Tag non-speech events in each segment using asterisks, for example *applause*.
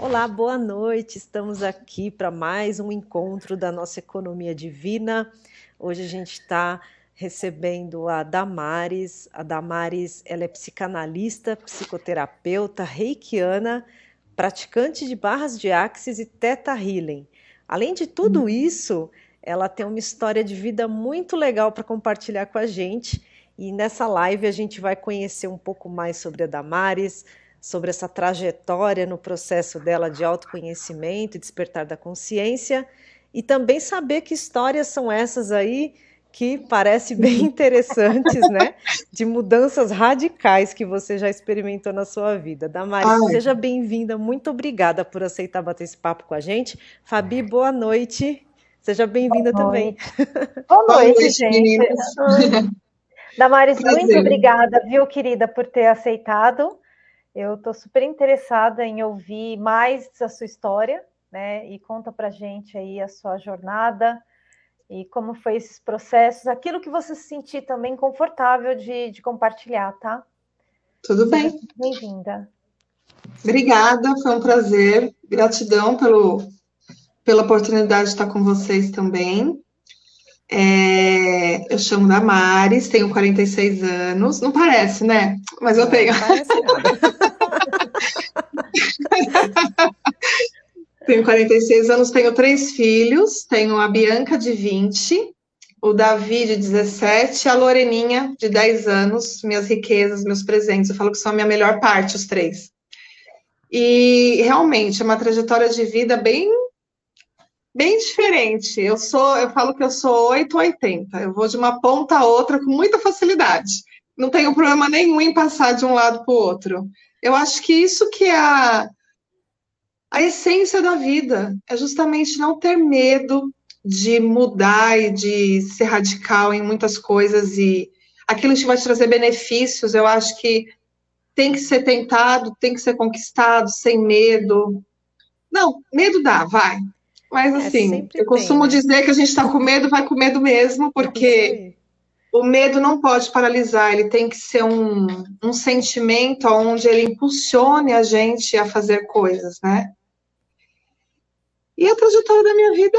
Olá, boa noite. Estamos aqui para mais um encontro da nossa economia divina. Hoje a gente está recebendo a Damares. A Damares ela é psicanalista, psicoterapeuta, reikiana, praticante de barras de axis e teta healing. Além de tudo hum. isso, ela tem uma história de vida muito legal para compartilhar com a gente. E nessa live a gente vai conhecer um pouco mais sobre a Damares, sobre essa trajetória no processo dela de autoconhecimento e despertar da consciência, e também saber que histórias são essas aí que parecem bem interessantes, né? *laughs* De mudanças radicais que você já experimentou na sua vida. Damaris, Ai. seja bem-vinda, muito obrigada por aceitar bater esse papo com a gente. Fabi, boa noite. Seja bem-vinda também. *laughs* Boa noite, boa noite gente. Damares, muito obrigada, viu, querida, por ter aceitado. Eu estou super interessada em ouvir mais a sua história, né? E conta para gente aí a sua jornada e como foi esses processos, aquilo que você se sentir também confortável de, de compartilhar, tá? Tudo bem. Bem-vinda. Obrigada, foi um prazer. Gratidão pelo, pela oportunidade de estar com vocês também. É, eu chamo Damares, tenho 46 anos. Não parece, né? Mas eu tenho. Não parece nada. *laughs* tenho 46 anos, tenho três filhos. Tenho a Bianca, de 20, o Davi, de 17, a Loreninha, de 10 anos. Minhas riquezas, meus presentes. Eu falo que são a minha melhor parte, os três. E realmente é uma trajetória de vida bem bem diferente. Eu sou, eu falo que eu sou 880. Eu vou de uma ponta a outra com muita facilidade. Não tenho problema nenhum em passar de um lado para o outro. Eu acho que isso que é a, a essência da vida, é justamente não ter medo de mudar e de ser radical em muitas coisas e aquilo que vai te trazer benefícios, eu acho que tem que ser tentado, tem que ser conquistado sem medo. Não, medo dá, vai. Mas é, assim, é, eu costumo né? dizer que a gente está com medo, vai com medo mesmo, porque o medo não pode paralisar, ele tem que ser um, um sentimento onde ele impulsione a gente a fazer coisas, né? E a trajetória da minha vida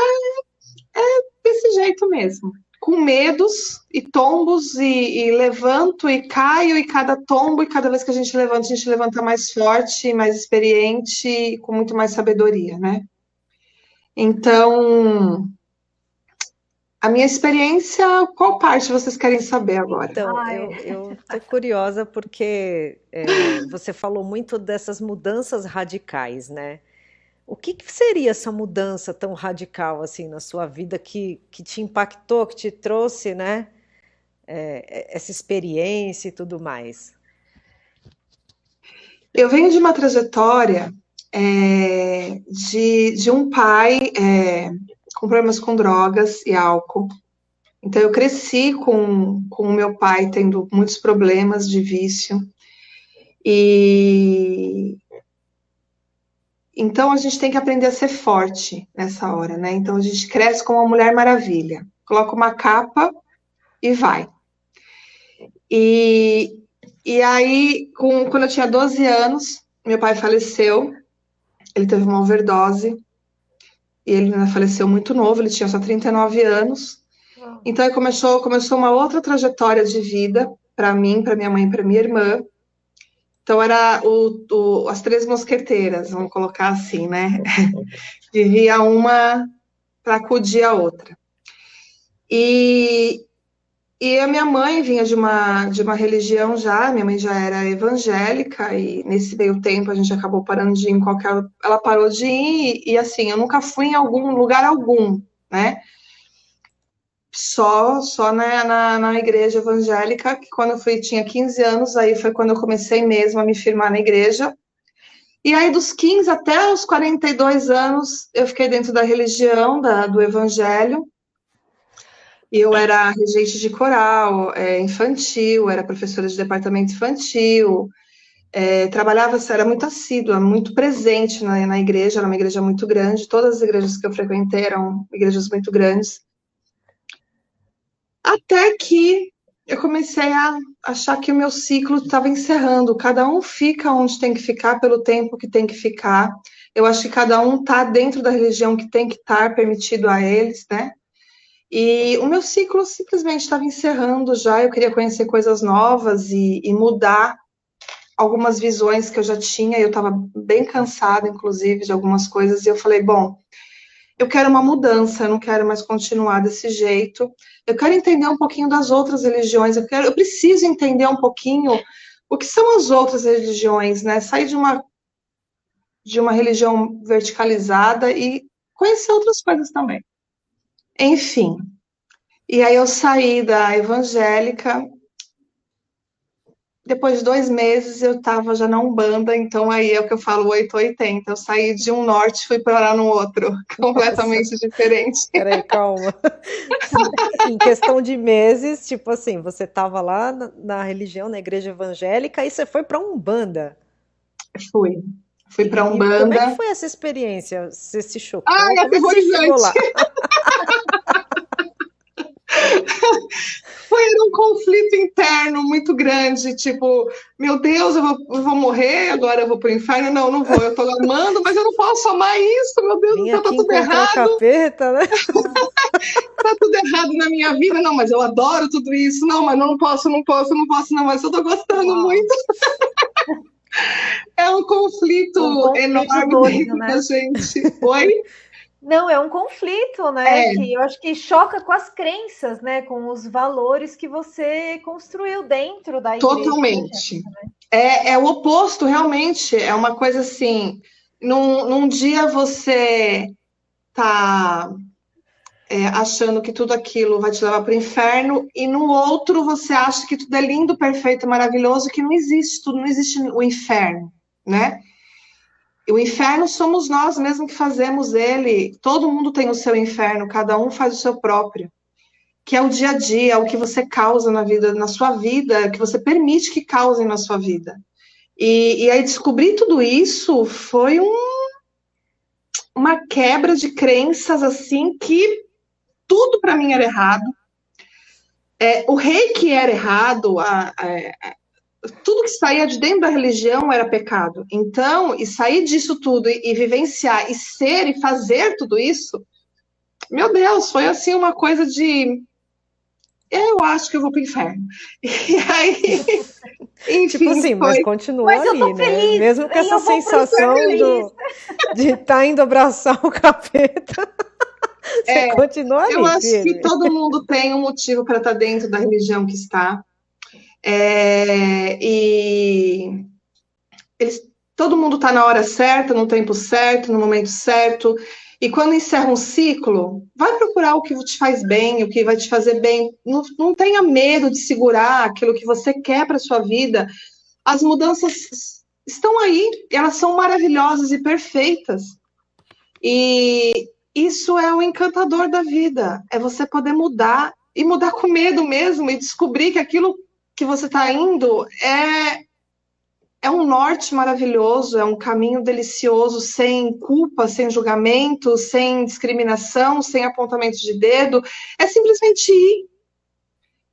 é, é desse jeito mesmo. Com medos e tombos, e, e, levanto e caio, e cada tombo, e cada vez que a gente levanta, a gente levanta mais forte, mais experiente, com muito mais sabedoria, né? Então, a minha experiência, qual parte vocês querem saber agora? Então, eu estou curiosa porque é, você falou muito dessas mudanças radicais, né? O que, que, seria essa mudança tão radical assim na sua vida que, que te impactou, que te trouxe, né? É, essa experiência e tudo mais? Eu venho de uma trajetória é, de, de um pai é, com problemas com drogas e álcool. Então, eu cresci com, com o meu pai tendo muitos problemas de vício. E então a gente tem que aprender a ser forte nessa hora, né? Então a gente cresce como uma mulher maravilha, coloca uma capa e vai. E, e aí, com, quando eu tinha 12 anos, meu pai faleceu ele teve uma overdose e ele faleceu muito novo, ele tinha só 39 anos. Então aí começou, começou uma outra trajetória de vida para mim, para minha mãe e para minha irmã. Então era o, o, as três mosqueteiras, vamos colocar assim, né? *laughs* Vivia uma para acudir a outra. E, e a minha mãe vinha de uma, de uma religião já, minha mãe já era evangélica, e nesse meio tempo a gente acabou parando de ir em qualquer. Ela parou de ir, e, e assim, eu nunca fui em algum lugar algum, né? Só, só na, na, na, igreja evangélica, que quando eu fui, tinha 15 anos, aí foi quando eu comecei mesmo a me firmar na igreja. E aí, dos 15 até os 42 anos, eu fiquei dentro da religião, da, do evangelho, eu era regente de coral é, infantil, era professora de departamento infantil, é, trabalhava, era muito assídua, muito presente na, na, igreja, era uma igreja muito grande, todas as igrejas que eu frequentei eram igrejas muito grandes. Até que eu comecei a achar que o meu ciclo estava encerrando, cada um fica onde tem que ficar pelo tempo que tem que ficar. Eu acho que cada um está dentro da religião que tem que estar permitido a eles, né? E o meu ciclo simplesmente estava encerrando já. Eu queria conhecer coisas novas e, e mudar algumas visões que eu já tinha. Eu estava bem cansada, inclusive, de algumas coisas. E eu falei, bom, eu quero uma mudança, eu não quero mais continuar desse jeito. Eu quero entender um pouquinho das outras religiões, eu, quero, eu preciso entender um pouquinho o que são as outras religiões, né? Sair de uma, de uma religião verticalizada e conhecer outras coisas também. Enfim. E aí eu saí da evangélica depois de dois meses eu estava já na Umbanda, então aí é o que eu falo 880. Eu saí de um norte fui para no outro, *laughs* completamente Nossa. diferente. Peraí, calma. *laughs* em questão de meses, tipo assim, você estava lá na, na, religião, na igreja evangélica, e você foi para Umbanda. Fui. Fui para Umbanda. E como é que foi essa experiência? Você se chocou? Ai, como aterrorizante. *laughs* Foi um conflito interno muito grande, tipo, meu Deus, eu vou, eu vou morrer, agora eu vou pro inferno. Não, não vou, eu tô amando, mas eu não posso amar isso, meu Deus, Vim tá tudo errado. Capeta, né? *laughs* tá tudo errado na minha vida, não, mas eu adoro tudo isso, não, mas não posso, não posso, não posso, não, mas eu tô gostando Uau. muito. *laughs* é um conflito, um enorme doido, dentro né? da gente. Oi? *laughs* Não, é um conflito, né? É. Que eu acho que choca com as crenças, né? Com os valores que você construiu dentro da igreja. Totalmente. Né? É, é o oposto, realmente. É uma coisa assim. Num, num dia você tá é, achando que tudo aquilo vai te levar para o inferno, e no outro você acha que tudo é lindo, perfeito, maravilhoso, que não existe tudo, não existe o inferno, né? O inferno somos nós mesmo que fazemos ele. Todo mundo tem o seu inferno, cada um faz o seu próprio. Que é o dia a dia, o que você causa na vida, na sua vida, que você permite que causem na sua vida. E, e aí descobrir tudo isso foi um, uma quebra de crenças assim que tudo para mim era errado. É, o rei que era errado, a, a, tudo que saía de dentro da religião era pecado. Então, e sair disso tudo e, e, vivenciar e ser e fazer tudo isso, meu Deus, foi assim uma coisa de eu acho que eu vou para o inferno. *laughs* E aí, *laughs* enfim, tipo assim, foi... mas continua mas ali, né? Mesmo com essa sensação do, *laughs* de estar tá indo abraçar o capeta. Você é, continua ali. Eu acho filho. que todo mundo tem um motivo para estar tá dentro da religião que está. É, e eles, todo mundo está na hora certa, no tempo certo, no momento certo. E quando encerra um ciclo, vai procurar o que te faz bem, o que vai te fazer bem. Não, não tenha medo de segurar aquilo que você quer para sua vida. As mudanças estão aí, elas são maravilhosas e perfeitas. E isso é o encantador da vida, é você poder mudar e mudar com medo mesmo e descobrir que aquilo que você está indo é é um norte maravilhoso, é um caminho delicioso, sem culpa, sem julgamento, sem discriminação, sem apontamento de dedo. É simplesmente ir.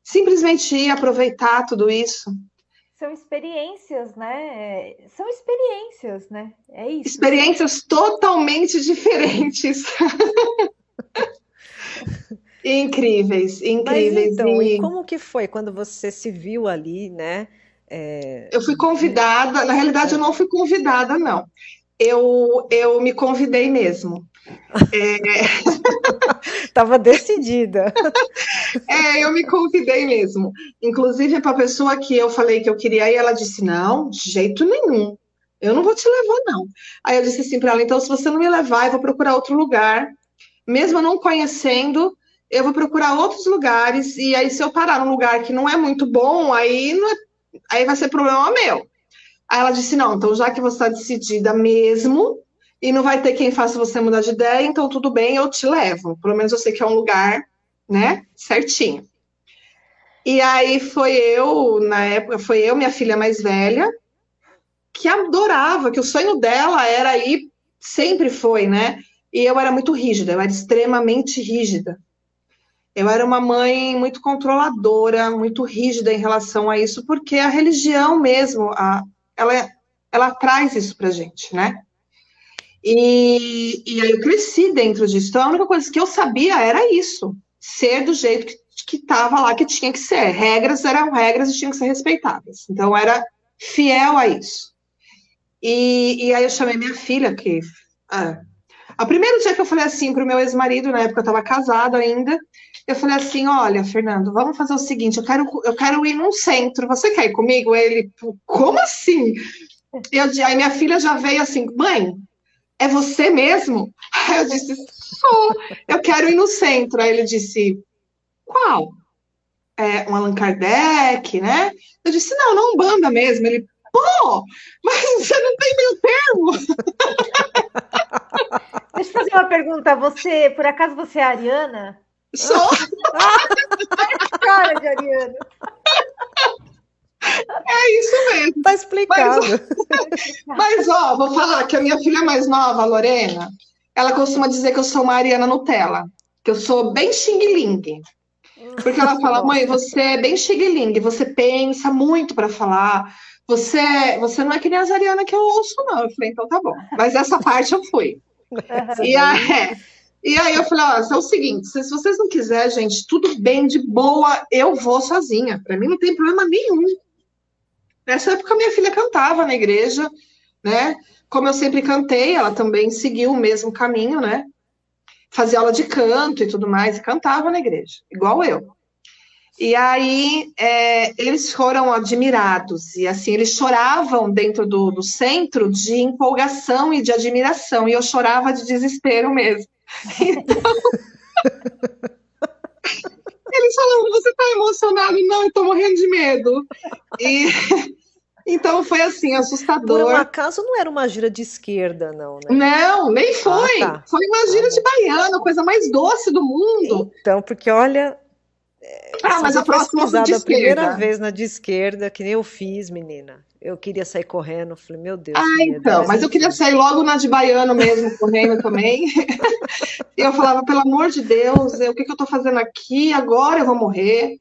Simplesmente ir, aproveitar tudo isso. São experiências, né? São experiências, né? É isso. Experiências totalmente *laughs* diferentes. *laughs* Incríveis, incríveis. Mas, então, e... e como que foi quando você se viu ali, né? É... Eu fui convidada, na realidade eu não fui convidada, não. Eu, eu me convidei mesmo. Estava é... *laughs* decidida. *laughs* É, eu me convidei mesmo. Inclusive, para a pessoa que eu falei que eu queria ir, ela disse: Não, de jeito nenhum. Eu não vou te levar, não. Aí eu disse assim para ela: Então, se você não me levar, eu vou procurar outro lugar. Mesmo não conhecendo, eu vou procurar outros lugares, e aí se eu parar num lugar que não é muito bom, aí, é, aí vai ser problema meu. Aí ela disse, não, então já que você está decidida mesmo, e não vai ter quem faça você mudar de ideia, então tudo bem, eu te levo. Pelo menos eu sei que é um lugar, né, certinho. E aí foi eu, na época, foi eu, minha filha mais velha, que adorava, que o sonho dela era ir, sempre foi, né? E eu era muito rígida, eu era extremamente rígida. Eu era uma mãe muito controladora, muito rígida em relação a isso, porque a religião mesmo, a, ela, ela traz isso para gente, né? E, e aí eu cresci dentro disso. Então a única coisa que eu sabia era isso: ser do jeito que estava lá, que tinha que ser. Regras eram regras e tinham que ser respeitadas. Então era fiel a isso. E, e aí eu chamei minha filha, que. Ah, a primeiro dia que eu falei assim para o meu ex-marido, na época eu estava casada ainda, eu falei assim: olha, Fernando, vamos fazer o seguinte, eu quero, eu quero ir num centro, você quer ir comigo? Ele, como assim? Eu, aí minha filha já veio assim, mãe, é você mesmo? *laughs* Aí eu disse, sou, eu quero ir no centro. Aí ele disse, qual? É, um Allan Kardec, né? Eu disse, não, não banda mesmo. Ele, pô, mas você não tem meio termo. *laughs* Deixa eu fazer uma pergunta. Você, por acaso, você é ariana? Sou. *laughs* Cara de ariana. É isso mesmo. Tá explicado. Mas, *laughs* mas, ó, vou falar que a minha filha mais nova, a Lorena, ela costuma dizer que eu sou uma Ariana Nutella, que eu sou bem xing-ling. Porque ela fala, mãe, você é bem xing-ling, você pensa muito para falar, você, você não é que nem as Ariana que eu ouço, não. Eu falei, então tá bom. Mas essa parte eu fui. e, aí, é, e aí eu falei, ó, é o seguinte, se vocês não quiserem, gente, tudo bem, de boa, eu vou sozinha. Para mim não tem problema nenhum. Nessa época, minha filha cantava na igreja, né? Como eu sempre cantei, ela também seguiu o mesmo caminho, né? Fazia aula de canto e tudo mais, e cantava na igreja, igual eu. E aí é, eles foram admirados, e assim, eles choravam dentro do, do centro de empolgação e de admiração, e eu chorava de desespero mesmo. Então. Eles falaram, você está emocionado? Não, eu estou morrendo de medo. E então foi assim, assustador. Por um acaso não era uma gira de esquerda, não, né? Não, nem foi. Ah, tá. Foi uma gira de baiano, coisa mais doce do mundo. Então, porque olha. Ah, mas a próxima foi de a primeira vez na de esquerda, que nem eu fiz, menina. Eu queria sair correndo, falei, meu Deus. Ah, então, mas eu queria sair logo na de baiano mesmo, correndo *laughs* também. e eu falava, pelo amor de Deus, o que, que eu estou fazendo aqui? Agora eu vou morrer.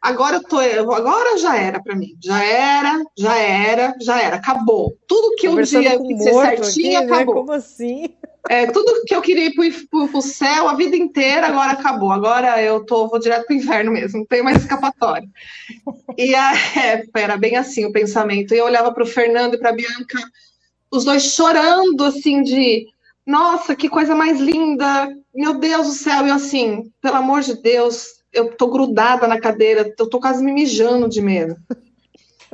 Agora eu tô, agora já era para mim. Já era, já era, já era. Acabou. Tudo que um dia eu ser certinho, aqui, né? acabou. Né? Como assim? É, tudo que eu queria ir pro, pro, céu a vida inteira, agora acabou. Agora eu tô, vou direto pro inferno mesmo, não tem mais escapatória. E a, é, era bem assim o pensamento. E eu olhava pro Fernando e pra Bianca, os dois chorando, assim, de nossa, que coisa mais linda, meu Deus do céu, e assim, pelo amor de Deus, eu tô grudada na cadeira, eu tô quase me mijando de medo.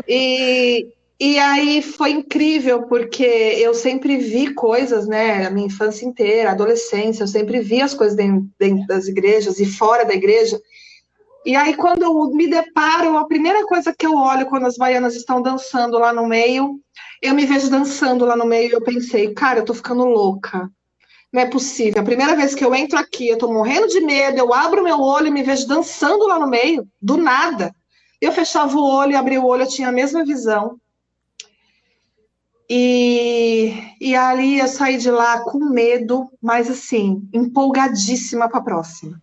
E, e aí foi incrível, porque eu sempre vi coisas, né, a minha infância inteira, adolescência, eu sempre vi as coisas dentro, dentro das igrejas e fora da igreja. E aí, quando eu me deparo, a primeira coisa que eu olho quando as baianas estão dançando lá no meio, eu me vejo dançando lá no meio e eu pensei, cara, eu tô ficando louca não é possível. A primeira vez que eu entro aqui, eu tô morrendo de medo, eu abro meu olho e me vejo dançando lá no meio, do nada. Eu fechava o olho e abria o olho, eu tinha a mesma visão. E, e ali eu saí de lá com medo, mas assim, empolgadíssima para a próxima.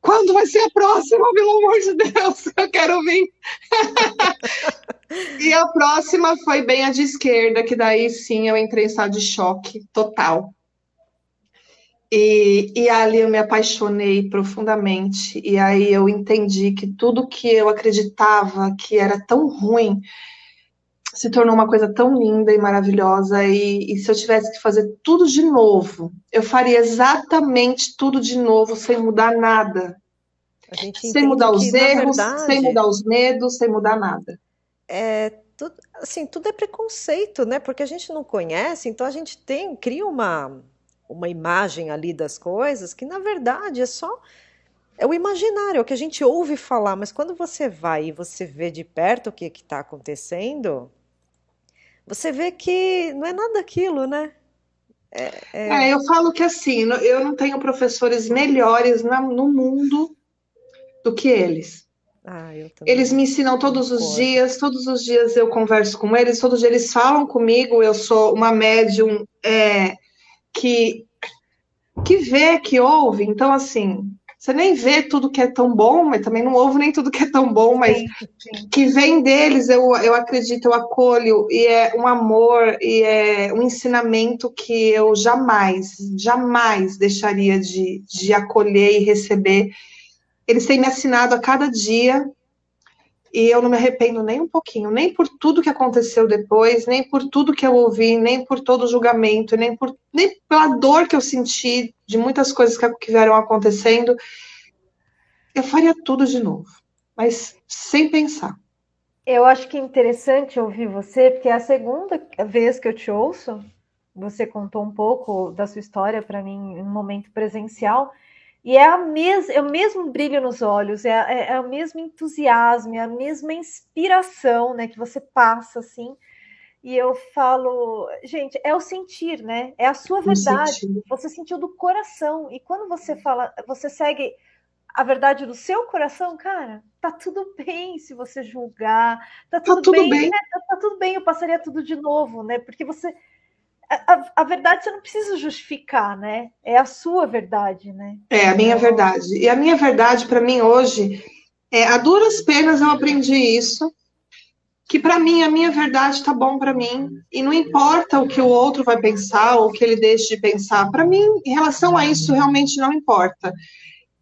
Quando vai ser a próxima, pelo amor de Deus? *laughs* Eu quero vir. *laughs* e a próxima foi bem a de esquerda, que daí sim eu entrei em estado de choque total. E, e ali eu me apaixonei profundamente. E aí eu entendi que tudo que eu acreditava que era tão ruim se tornou uma coisa tão linda e maravilhosa. E, e se eu tivesse que fazer tudo de novo, eu faria exatamente tudo de novo, sem mudar nada. sem mudar os que, erros, verdade, sem mudar os medos, sem mudar nada. É, tudo, assim, tudo é preconceito, né? Porque a gente não conhece, então a gente tem, cria uma uma imagem ali das coisas que na verdade é só é o imaginário, é o que a gente ouve falar, mas quando você vai e você vê de perto o que está acontecendo, você vê que não é nada aquilo, né? É, é... é, eu falo que assim, eu não tenho professores melhores no mundo do que eles. Ah, eles me ensinam todos os dias, todos os dias eu converso com eles, todos os dias eles falam comigo, eu sou uma médium é, que, que vê, que ouve. Então, assim, você nem vê tudo que é tão bom, mas também não ouve nem tudo que é tão bom, mas sim, sim. que vem deles, eu, eu acredito, eu acolho, e é um amor, e é um ensinamento que eu jamais, jamais deixaria de, de acolher e receber. Eles têm me assinado a cada dia, e eu não me arrependo nem um pouquinho, nem por tudo que aconteceu depois, nem por tudo que eu ouvi, nem por todo o julgamento, nem, por, nem pela dor que eu senti de muitas coisas que, vieram acontecendo. Eu faria tudo de novo, mas sem pensar. Eu acho que é interessante ouvir você, porque é a segunda vez que eu te ouço. Você contou um pouco da sua história para mim em um momento presencial. E é, a mes é o mesmo brilho nos olhos, é, é, é, o mesmo entusiasmo, é a mesma inspiração né, que você passa, assim. E eu falo, gente, é o sentir, né? É a sua verdade. Você sentiu do coração. E quando você fala, você segue a verdade do seu coração, cara, tá tudo bem se você julgar, tá tudo, tá tudo bem, bem. Né? Tá, tá, tudo bem, eu passaria tudo de novo, né? Porque você a, a, verdade você não precisa justificar, né? É a sua verdade, né? É a minha verdade. E a minha verdade para mim hoje é a duras penas eu aprendi isso, que para mim a minha verdade tá bom para mim e não importa o que o outro vai pensar ou o que ele deixe de pensar. Para mim, em relação a isso, realmente não importa.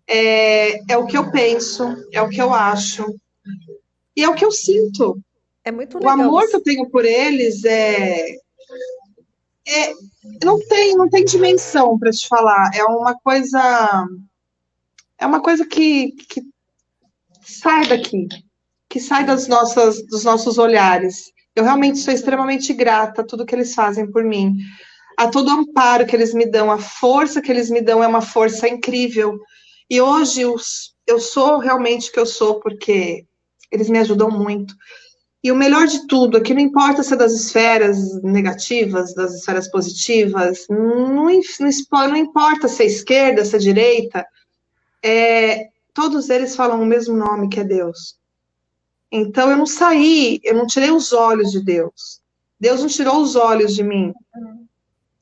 É, é o que eu penso, é o que eu acho e é o que eu sinto. É muito legal. O amor que eu tenho por eles é é, não tem, não tem dimensão para te falar. É uma coisa, é uma coisa que, que sai daqui, que sai das nossas, dos nossos olhares. Eu realmente sou extremamente grata a tudo que eles fazem por mim, a todo o amparo que eles me dão, a força que eles me dão é uma força incrível. E hoje eu, eu sou realmente o que eu sou porque eles me ajudam muito. E o melhor de tudo é que não importa se é das esferas negativas, das esferas positivas, não, não, não importa se é esquerda, se é direita, é, todos eles falam o mesmo nome, que é Deus. Então eu não saí, eu não tirei os olhos de Deus. Deus não tirou os olhos de mim.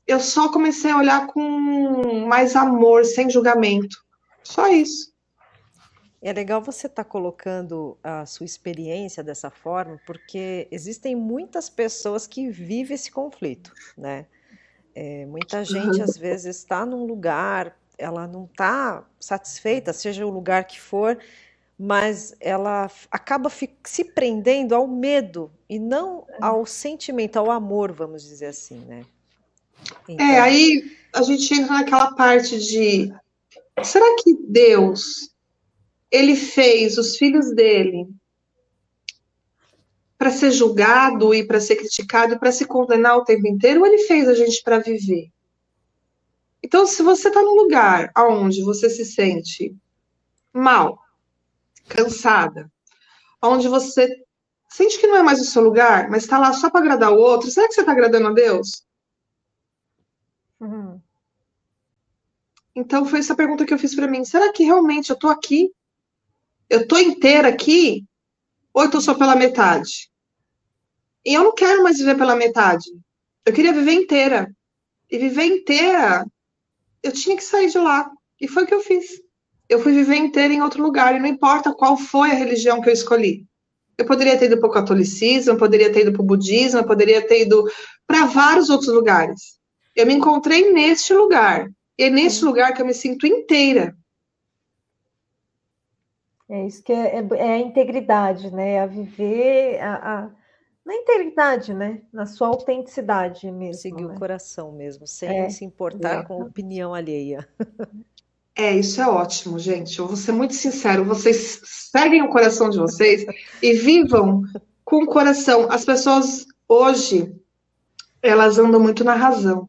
Eu só comecei a olhar com mais amor, sem julgamento. Só isso. É legal você estar tá colocando a sua experiência dessa forma, porque existem muitas pessoas que vivem esse conflito, né? É, muita gente às vezes está num lugar, ela não está satisfeita, seja o lugar que for, mas ela acaba se prendendo ao medo e não ao sentimento, ao amor, vamos dizer assim, né? É, então... É, aí a gente entra naquela parte de será que Deus ele fez os filhos dele para ser julgado e para ser criticado e para se condenar o tempo inteiro, ou ele fez a gente para viver? Então, se você está num lugar onde você se sente mal, cansada, onde você sente que não é mais o seu lugar, mas está lá só para agradar o outro, será que você está agradando a Deus? Uhum. Então, foi essa pergunta que eu fiz para mim. Será que realmente eu estou aqui eu tô inteira aqui ou eu tô só pela metade? E eu não quero mais viver pela metade. Eu queria viver inteira. E viver inteira, eu tinha que sair de lá. E foi o que eu fiz. Eu fui viver inteira em outro lugar, e não importa qual foi a religião que eu escolhi. Eu poderia ter ido para o catolicismo, eu poderia ter ido para o budismo, eu poderia ter ido para vários outros lugares. Eu me encontrei neste lugar. E é neste lugar que eu me sinto inteira. É isso que é, é, é a integridade, né? A viver a, a, na integridade, né? Na sua autenticidade mesmo. Seguir né? o coração mesmo, sem é, se importar com a opinião alheia. É, isso é ótimo, gente. Eu vou ser muito sincero. Vocês seguem o coração de vocês e vivam com o coração. As pessoas hoje, elas andam muito na razão.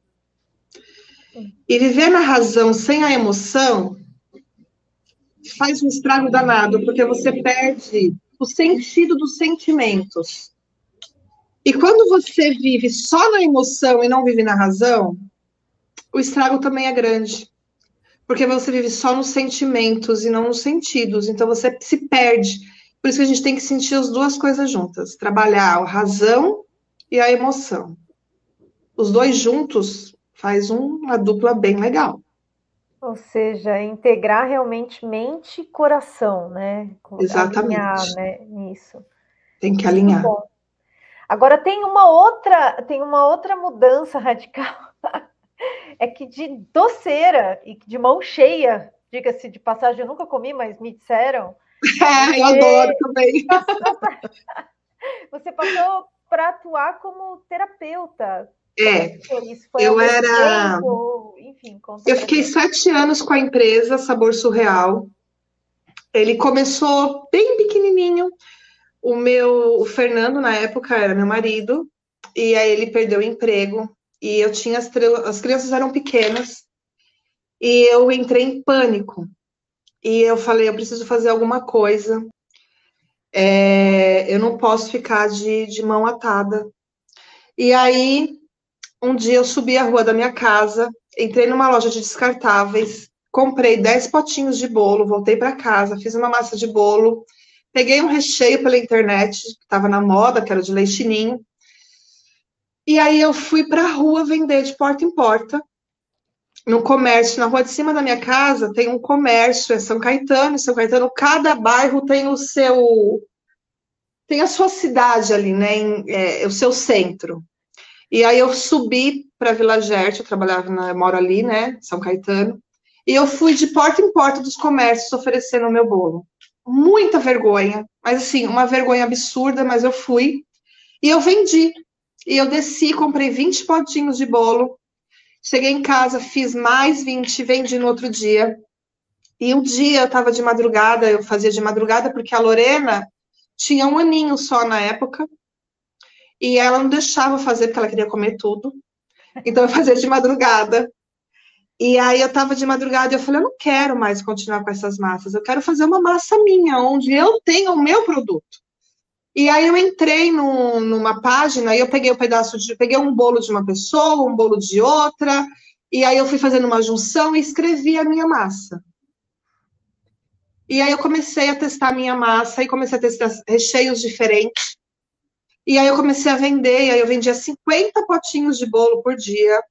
E viver na razão sem a emoção faz um estrago danado, porque você perde o sentido dos sentimentos. E quando você vive só na emoção e não vive na razão, o estrago também é grande. Porque você vive só nos sentimentos e não nos sentidos. Então você se perde. Por isso que a gente tem que sentir as duas coisas juntas: trabalhar a razão e a emoção. Os dois juntos faz uma dupla bem legal. Ou seja, integrar realmente mente e coração, né? Exatamente. Alinhar, né, nisso. Tem que alinhar. Agora tem uma outra, tem uma outra mudança *laughs* radical. é que de doceira e de mão cheia, diga-se de passagem, eu nunca comi, mas me disseram. *laughs* É, eu adoro também. *laughs* Você passou para atuar como terapeuta. É, eu era. Tempo? Enfim, eu fiquei sete anos com a empresa Sabor Surreal. Ele começou bem pequenininho. O meu, o Fernando na época era meu marido e aí ele perdeu o emprego e eu tinha as, as crianças eram pequenas e eu entrei em pânico e eu falei eu preciso fazer alguma coisa. É, eu não posso ficar de, de mão atada. E aí um dia eu subi a rua da minha casa, entrei numa loja de descartáveis, comprei 10 potinhos de bolo, voltei para casa, fiz uma massa de bolo, peguei um recheio pela internet, que estava na moda, que era de leitinho, e aí eu fui para a rua vender de porta em porta, no comércio, na rua de cima da minha casa tem um comércio, é São Caetano, São Caetano, cada bairro tem o seu tem a sua cidade ali, né, em, é, o seu centro. E aí eu subi para Vila Gerte, eu trabalhava, na, eu moro ali, né, São Caetano, e eu fui de porta em porta dos comércios oferecendo o meu bolo. Muita vergonha, mas assim, uma vergonha absurda, mas eu fui. E eu vendi. E eu desci, comprei 20 potinhos de bolo. Cheguei em casa, fiz mais 20, vendi no outro dia. E um dia eu estava de madrugada, eu fazia de madrugada porque a Lorena tinha um aninho só na época, e ela não deixava fazer porque ela queria comer tudo. Então eu fazia de madrugada. E aí eu estava de madrugada e eu falei, eu não quero mais continuar com essas massas, eu quero fazer uma massa minha, onde eu tenha o meu produto. E aí eu entrei numa página e eu peguei um pedaço de. peguei um bolo de uma pessoa, um bolo de outra, e aí eu fui fazendo uma junção e escrevi a minha massa. E aí eu comecei a testar a minha massa e comecei a testar recheios diferentes. E aí eu comecei a vender, e aí eu vendia 50 potinhos de bolo por dia.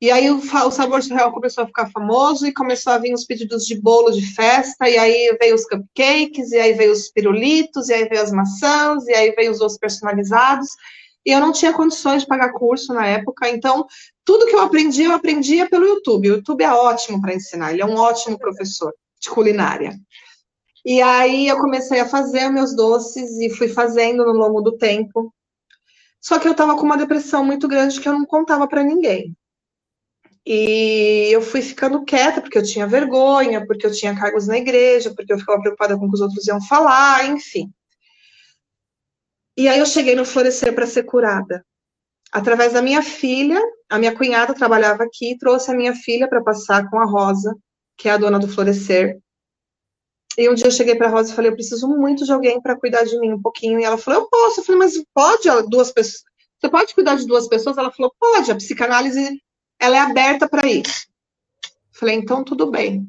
E aí o, o sabor surreal começou a ficar famoso e começou a vir os pedidos de bolo de festa, e aí veio os cupcakes, e aí veio os pirulitos, e aí veio as maçãs, e aí veio os doces personalizados. E eu não tinha condições de pagar curso na época, então tudo que eu aprendi, eu aprendia pelo YouTube. O YouTube é ótimo para ensinar, ele é um ótimo professor de culinária. E aí eu comecei a fazer meus doces e fui fazendo no longo do tempo. Só que eu estava com uma depressão muito grande que eu não contava para ninguém. E eu fui ficando quieta porque eu tinha vergonha, porque eu tinha cargos na igreja, porque eu ficava preocupada com o que os outros iam falar, enfim. E aí eu cheguei no Florescer para ser curada. Através da minha filha, a minha cunhada trabalhava aqui, trouxe a minha filha para passar com a Rosa, que é a dona do Florescer. E um dia eu cheguei para Rosa e falei, eu preciso muito de alguém para cuidar de mim um pouquinho. E ela falou, eu posso. Eu falei, mas pode duas pessoas? Você pode cuidar de duas pessoas? Ela falou, pode. A psicanálise ela é aberta para isso. Falei, então tudo bem.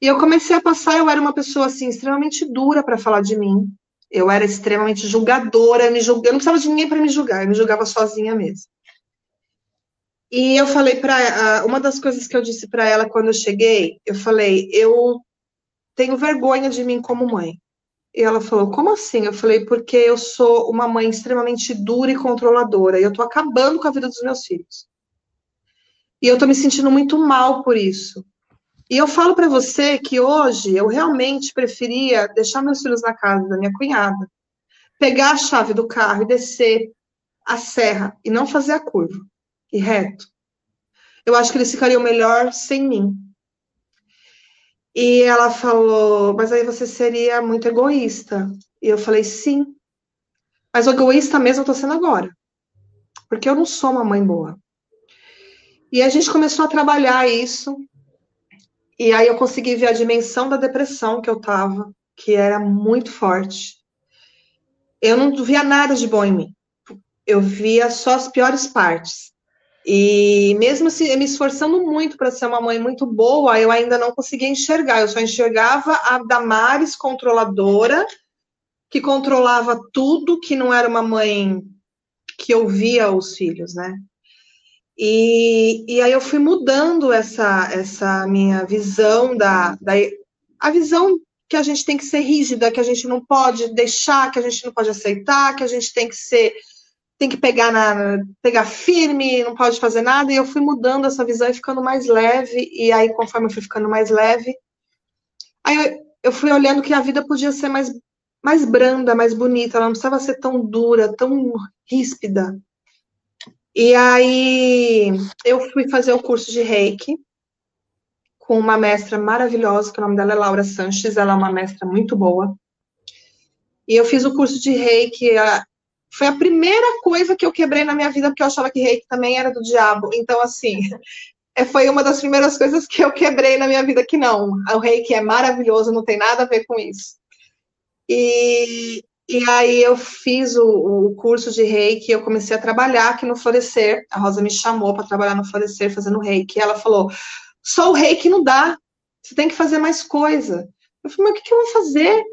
E eu comecei a passar, eu era uma pessoa assim extremamente dura para falar de mim. Eu era extremamente julgadora, me julg... eu não precisava de ninguém para me julgar, eu me julgava sozinha mesmo. E eu falei para uma das coisas que eu disse para ela quando eu cheguei, eu falei, eu tenho vergonha de mim como mãe. E ela falou, como assim? Eu falei, porque eu sou uma mãe extremamente dura e controladora, e eu tô acabando com a vida dos meus filhos. E eu tô me sentindo muito mal por isso. E eu falo para você que hoje eu realmente preferia deixar meus filhos na casa da minha cunhada, pegar a chave do carro e descer a serra e não fazer a curva e reto. Eu acho que eles ficariam melhor sem mim. E ela falou, mas aí você seria muito egoísta. E eu falei, sim. Mas o egoísta mesmo eu tô sendo agora. Porque eu não sou uma mãe boa. E a gente começou a trabalhar isso. E aí eu consegui ver a dimensão da depressão que eu tava, que era muito forte. Eu não via nada de bom em mim. Eu via só as piores partes. E mesmo assim, me esforçando muito para ser uma mãe muito boa, eu ainda não conseguia enxergar. Eu só enxergava a Damares controladora, que controlava tudo, que não era uma mãe que ouvia os filhos, né? E, e aí eu fui mudando essa, essa minha visão da, da a visão que a gente tem que ser rígida, que a gente não pode deixar, que a gente não pode aceitar, que a gente tem que ser tem que pegar na pegar firme, não pode fazer nada, e eu fui mudando essa visão e ficando mais leve, e aí conforme eu fui ficando mais leve, aí eu, eu fui olhando que a vida podia ser mais mais branda, mais bonita, ela não precisava ser tão dura, tão ríspida. E aí eu fui fazer o curso de Reiki com uma mestra maravilhosa, que o nome dela é Laura Sanches, ela é uma mestra muito boa. E eu fiz o curso de Reiki, foi a primeira coisa que eu quebrei na minha vida, porque eu achava que Reiki também era do diabo. Então, assim, é, foi uma das primeiras coisas que eu quebrei na minha vida que não. O Reiki é maravilhoso, não tem nada a ver com isso. E, e aí eu fiz o, o curso de reiki, eu comecei a trabalhar aqui no Florescer. A Rosa me chamou para trabalhar no Florescer fazendo reiki. E ela falou: só o reiki não dá, você tem que fazer mais coisa. Eu falei, mas o que, que eu vou fazer?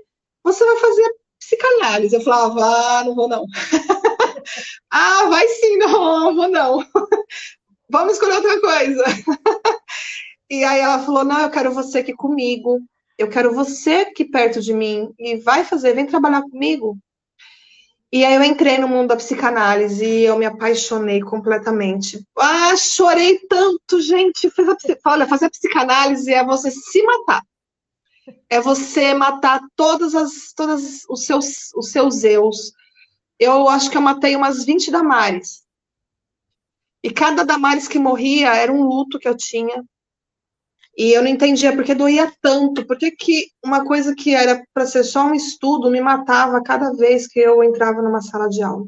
Você vai fazer psicanálise. Eu falava, ah, não vou não. *laughs* ah, vai sim, não, vou não. *laughs* Vamos escolher outra coisa. *laughs* e aí ela falou, não, eu quero você aqui comigo eu quero você aqui perto de mim e vai fazer, vem trabalhar comigo. E aí eu entrei no mundo da psicanálise e eu me apaixonei completamente. Ah, chorei tanto, gente. Olha, fazer psicanálise é você se matar. É você matar todas as, todas os seus, os seus eus. Eu acho que eu matei umas 20 Damares. E cada Damares que morria era um luto que eu tinha. E eu não entendia porque doía tanto, porque que uma coisa que era para ser só um estudo me matava cada vez que eu entrava numa sala de aula.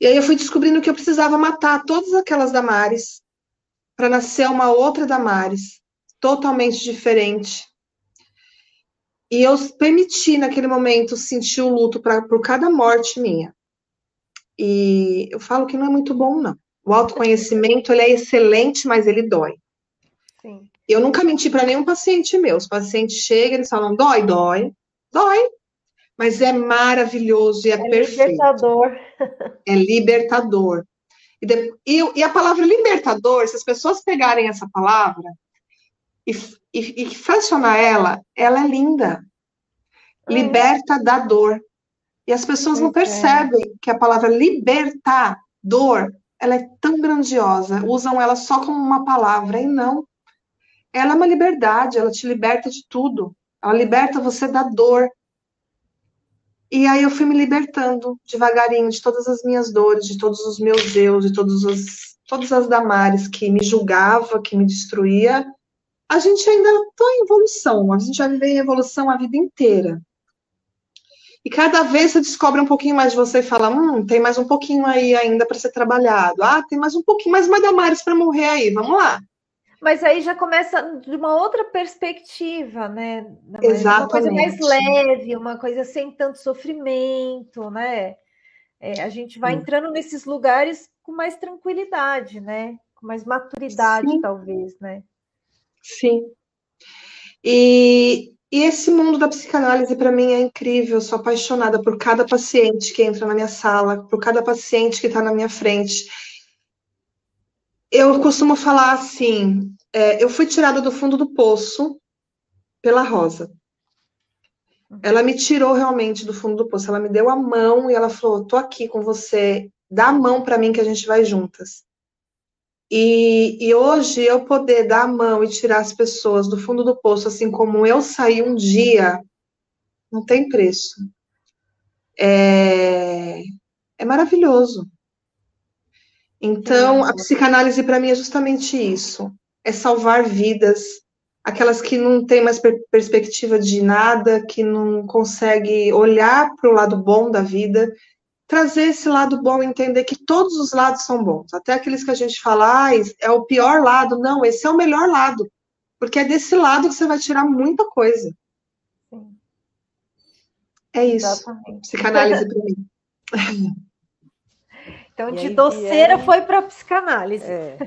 E aí eu fui descobrindo que eu precisava matar todas aquelas Damares para nascer uma outra Damares, totalmente diferente. E eu permiti naquele momento sentir o luto pra, por cada morte minha. E eu falo que não é muito bom, não. O autoconhecimento ele é excelente, mas ele dói. Sim. Eu nunca menti para nenhum paciente meu. Os pacientes chegam, eles falam, dói, dói, dói. Mas é maravilhoso e é, é perfeito. Libertador. É libertador. E, de, e, e, a palavra libertador, se as pessoas pegarem essa palavra e, e, e fracionar ela, ela é linda. É. Liberta da dor. E as pessoas não percebem que a palavra libertador, ela é tão grandiosa. Usam ela só como uma palavra, e não ela é uma liberdade, ela te liberta de tudo. Ela liberta você da dor. E aí eu fui me libertando devagarinho de todas as minhas dores, de todos os meus eus, de todos os, todas as damares que me julgava, que me destruía. A gente ainda está em evolução, a gente vai viver em evolução a vida inteira. E cada vez você descobre um pouquinho mais de você e fala: hum, tem mais um pouquinho aí ainda para ser trabalhado. Ah, tem mais um pouquinho, mais uma Damares para morrer aí, vamos lá. Mas aí já começa de uma outra perspectiva, né? Exatamente. Uma coisa mais leve, uma coisa sem tanto sofrimento, né? É, a gente vai entrando nesses lugares com mais tranquilidade, né? Com mais maturidade, Sim. talvez, né? Sim. E, e esse mundo da psicanálise para mim é incrível. Eu sou apaixonada por cada paciente que entra na minha sala, por cada paciente que está na minha frente eu costumo falar assim: é, eu fui tirada do fundo do poço pela Rosa. Ela me tirou realmente do fundo do poço. Ela me deu a mão e ela falou: tô aqui com você, dá a mão para mim que a gente vai juntas. E, e, hoje eu poder dar a mão e tirar as pessoas do fundo do poço, assim como eu saí um dia, não tem preço. É, é maravilhoso. Então, a psicanálise para mim é justamente isso: é salvar vidas, aquelas que não têm mais per perspectiva de nada, que não consegue olhar para o lado bom da vida, trazer esse lado bom, entender que todos os lados são bons, até aqueles que a gente fala, ah, é o pior lado, não, esse é o melhor lado, porque é desse lado que você vai tirar muita coisa. Sim. É isso. Exatamente. Psicanálise para mim. *laughs* Então, e de doceira é... foi para psicanálise. É.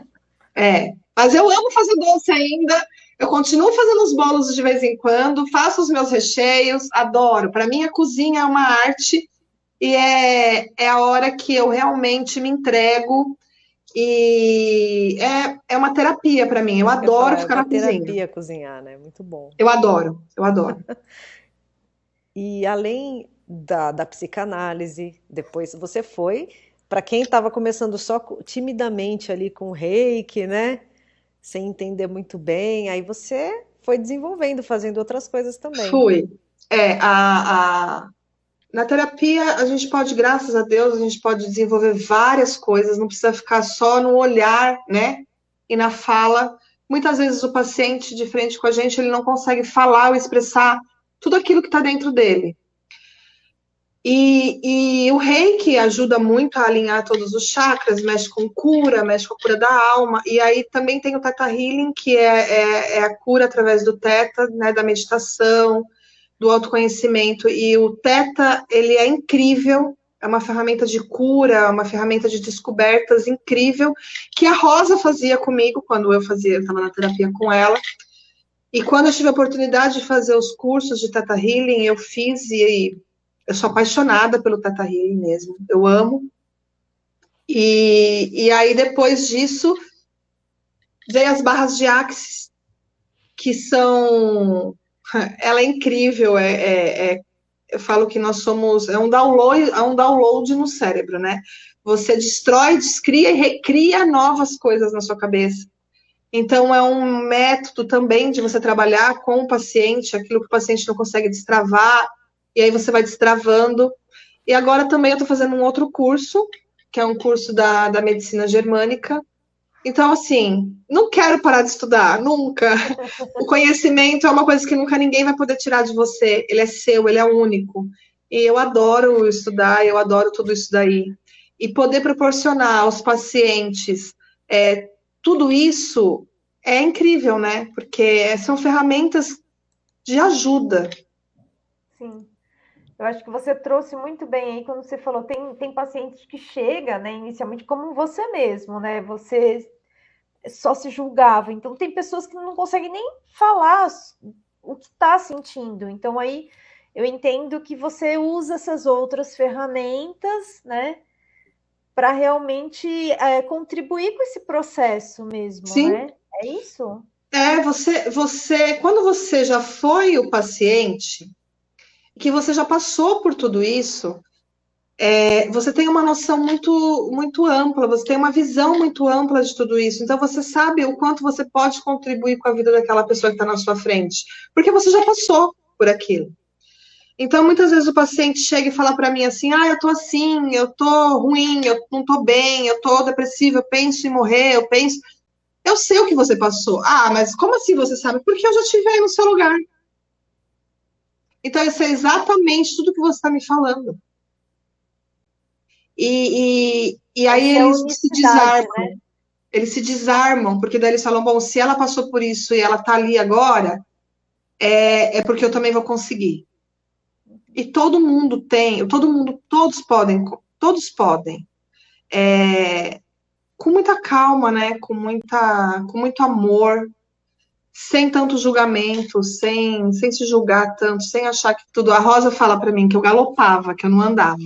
é. Mas eu amo fazer doce ainda. Eu continuo fazendo os bolos de vez em quando, faço os meus recheios, adoro. Para mim, a cozinha é uma arte e é, é a hora que eu realmente me entrego, E é, é uma terapia para mim. Eu adoro eu ficar é na cozinha. terapia cozinhar, né? Muito bom. Eu adoro, eu adoro. *laughs* e além da, da psicanálise, depois você foi, para quem estava começando só timidamente ali com o reiki, né? Sem entender muito bem, aí você foi desenvolvendo, fazendo outras coisas também. Fui. É, a, a na terapia, a gente pode, graças a Deus, a gente pode desenvolver várias coisas, não precisa ficar só no olhar, né? E na fala. Muitas vezes o paciente de frente com a gente, ele não consegue falar ou expressar tudo aquilo que está dentro dele. E, e, o reiki ajuda muito a alinhar todos os chakras, mexe com cura, mexe com a cura da alma. E aí também tem o Theta Healing, que é, é, é a cura através do Theta, né, da meditação, do autoconhecimento. E o Teta, ele é incrível, é uma ferramenta de cura, uma ferramenta de descobertas incrível, que a Rosa fazia comigo quando eu fazia, estava na terapia com ela. E quando eu tive a oportunidade de fazer os cursos de Teta Healing, eu fiz e eu sou apaixonada pelo Teta Healing mesmo, eu amo. E, e aí, depois disso, veio as barras de Axis, que são *laughs* ela é incrível, é, é, é, eu falo que nós somos, é um download, é um download no cérebro, né? Você destrói, descria e recria novas coisas na sua cabeça. Então, é um método também de você trabalhar com o paciente, aquilo que o paciente não consegue destravar, e aí você vai destravando. E agora também eu estou fazendo um outro curso, que é um curso da, da medicina germânica, então, assim, não quero parar de estudar, nunca. O conhecimento é uma coisa que nunca ninguém vai poder tirar de você. Ele é seu, ele é único. E eu adoro estudar, eu adoro tudo isso daí. E poder proporcionar aos pacientes é, tudo isso é incrível, né? Porque são ferramentas de ajuda. Sim. Eu acho que você trouxe muito bem aí quando você falou, tem, tem pacientes que chega, né, inicialmente como você mesmo, né? Você só se julgava. Então tem pessoas que não conseguem nem falar o que está sentindo. Então aí eu entendo que você usa essas outras ferramentas, né? Para realmente é, contribuir com esse processo mesmo, Sim. né? É isso? É, você, você, quando você já foi o paciente, que você já passou por tudo isso, é, você tem uma noção muito, muito ampla, você tem uma visão muito ampla de tudo isso. Então, você sabe o quanto você pode contribuir com a vida daquela pessoa que está na sua frente, porque você já passou por aquilo. Então, muitas vezes o paciente chega e fala para mim assim: ah, eu tô assim, eu tô ruim, eu não tô bem, eu tô depressiva, eu penso em morrer, eu penso. Eu sei o que você passou. Ah, mas como assim você sabe? Porque eu já estive aí no seu lugar. Então, eu sei exatamente tudo que você está me falando. E, e, e aí é eles se desarmam. Né? Eles se desarmam, porque daí eles falam: bom, se ela passou por isso e ela está ali agora, é, é porque eu também vou conseguir. E todo mundo tem, todo mundo, todos podem, todos podem. É, com muita calma, né? Com, muita, com muito amor, sem tanto julgamento, sem, sem se julgar tanto, sem achar que tudo. A Rosa fala para mim que eu galopava, que eu não andava.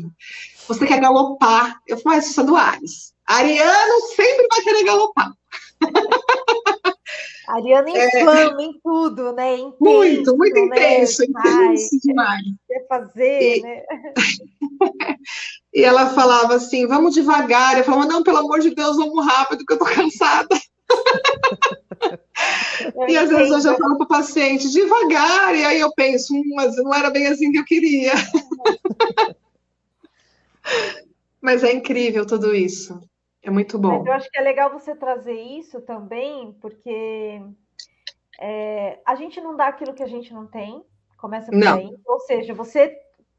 Você quer galopar? Eu falo, mas isso é do Ares. Ariano sempre vai querer galopar. *laughs* Ariana inflama é, em tudo, né? Intenso, muito, muito né? intenso, intenso demais. Quer fazer, e, né? *laughs* e ela falava assim: vamos devagar. Eu falava, não, pelo amor de Deus, vamos rápido, que eu tô cansada. *laughs* e às vezes eu já falo para o paciente, devagar, e aí eu penso, hum, mas não era bem assim que eu queria. *laughs* mas é incrível tudo isso. É muito bom. Mas eu acho que é legal você trazer isso também, porque é, a gente não dá aquilo que a gente não tem, começa por não. aí. Ou seja, você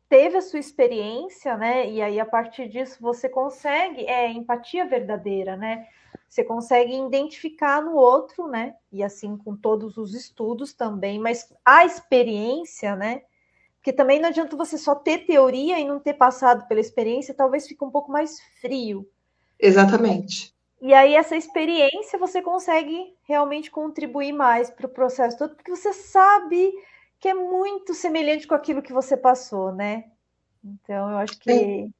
teve a sua experiência, né? E aí, a partir disso, você consegue, é empatia verdadeira, né? Você consegue identificar no outro, né? E assim com todos os estudos também, mas a experiência, né? Porque também não adianta você só ter teoria e não ter passado pela experiência, talvez fique um pouco mais frio. Exatamente. E aí, essa experiência você consegue realmente contribuir mais para o processo todo, porque você sabe que é muito semelhante com aquilo que você passou, né? Então, eu acho que. Tem,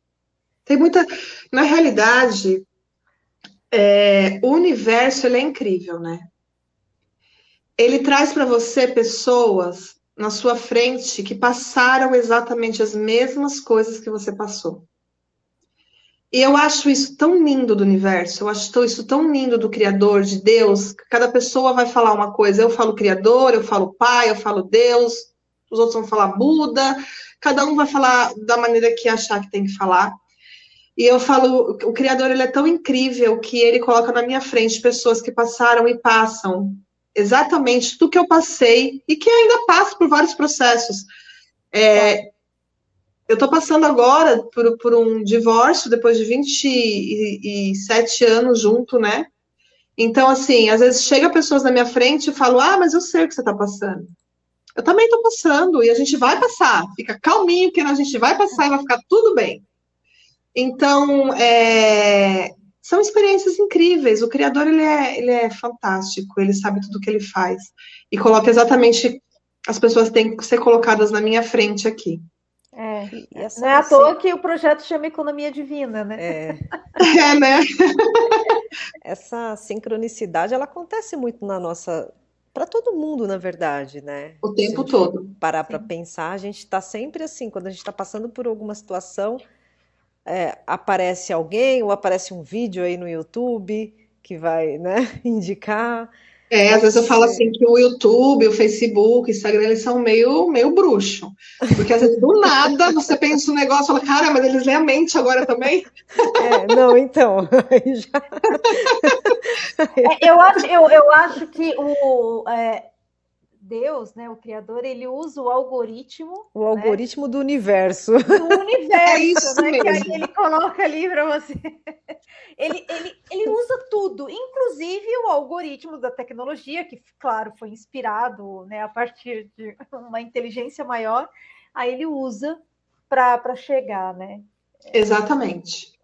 tem muita. Na realidade, é, o universo é incrível, né? Ele traz para você pessoas na sua frente que passaram exatamente as mesmas coisas que você passou. E eu acho isso tão lindo do universo, eu acho isso tão lindo do Criador, de Deus. Cada pessoa vai falar uma coisa. Eu falo Criador, eu falo Pai, eu falo Deus, os outros vão falar Buda, cada um vai falar da maneira que achar que tem que falar. E eu falo, o Criador ele é tão incrível que ele coloca na minha frente pessoas que passaram e passam exatamente tudo que eu passei e que ainda passo por vários processos. É, eu estou passando agora por, por, um divórcio depois de 27 anos junto, né? Então, assim, às vezes chega pessoas na minha frente e falam, ah, mas eu sei o que você está passando. Eu também estou passando, e a gente vai passar. Fica calminho, que a gente vai passar e vai ficar tudo bem. Então, é, são experiências incríveis. O criador ele é, ele é fantástico, ele sabe tudo o que ele faz e coloca exatamente as pessoas têm que ser colocadas na minha frente aqui. É, não é à toa que o projeto chama Economia Divina, né? É, *laughs* é né? essa sincronicidade ela acontece muito na nossa para todo mundo, na verdade, né? O tempo todo. Parar para pensar, a gente está sempre assim, quando a gente está passando por alguma situação, é, aparece alguém ou aparece um vídeo aí no YouTube que vai né, *laughs* indicar. É, às vezes eu falo assim que o YouTube, o Facebook, o Instagram, eles são meio, meio bruxo. Porque às vezes do nada você pensa um negócio e fala, cara, mas eles lêem a mente agora também? É, não, então. *laughs* Já... É, eu, acho, eu, eu acho que o, é, Deus, né, o Criador, ele usa o algoritmo. O né, algoritmo do universo. Do *laughs* universo, é isso né? Mesmo. Que aí ele coloca ali para você. *laughs* Ele, ele, ele usa tudo, inclusive o algoritmo da tecnologia, que, claro, foi inspirado né, a partir de uma inteligência maior, aí ele usa para chegar, né? Exatamente.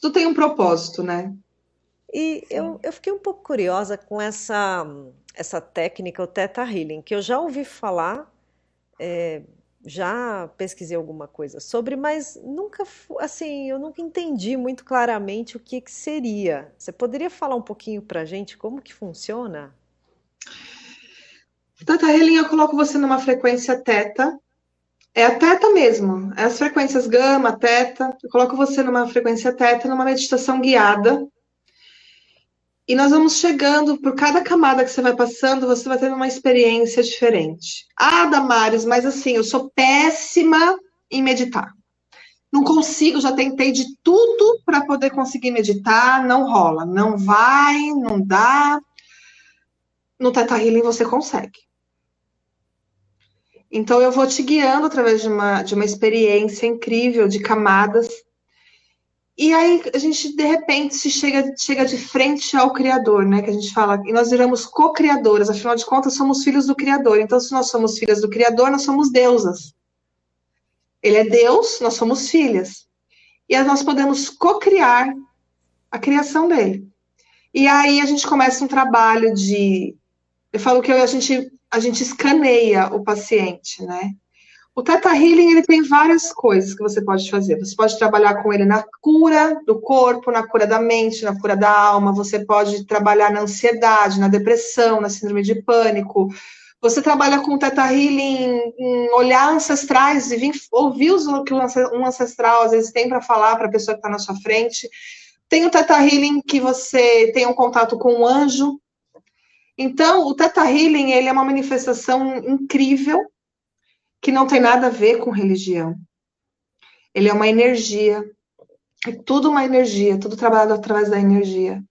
Tudo tem um propósito, né? E eu, eu fiquei um pouco curiosa com essa essa técnica, o Theta Healing, que eu já ouvi falar, é, já pesquisei alguma coisa sobre, mas nunca, assim, eu nunca entendi muito claramente o que, que seria. Você poderia falar um pouquinho para a gente como que funciona? Theta Healing, eu coloco você numa frequência Theta, é a teta mesmo, é as frequências gama, teta. Eu coloco você numa frequência teta, numa meditação guiada, e nós vamos chegando, por cada camada que você vai passando, você vai tendo uma experiência diferente. Ah, Damares, mas assim, eu sou péssima em meditar. Não consigo, já tentei de tudo para poder conseguir meditar, não rola, não vai, não dá. No Teta Healing você consegue. Então eu vou te guiando através de uma, de uma experiência incrível de camadas e aí a gente, de repente, se chega, chega de frente ao Criador, né? Que a gente fala, e nós viramos co-criadoras, afinal de contas, somos filhos do Criador. Então, se nós somos filhas do Criador, nós somos deusas. Ele é Deus, nós somos filhas. E aí nós podemos co-criar a criação dele. E aí a gente começa um trabalho de. Eu falo que a gente, a gente escaneia o paciente, né? O Teta Healing ele tem várias coisas que você pode fazer. Você pode trabalhar com ele na cura do corpo, na cura da mente, na cura da alma. Você pode trabalhar na ansiedade, na depressão, na síndrome de pânico. Você trabalha com o Teta Healing em olhar ancestrais e vir, ouvir o que um ancestral às vezes tem para falar para a pessoa que está na sua frente. Tem o Teta Healing que você tem um contato com um anjo. Então, o Teta Healing ele é uma manifestação incrível que não tem nada a ver com religião. Ele é uma energia. É tudo uma energia, tudo trabalhado através da energia.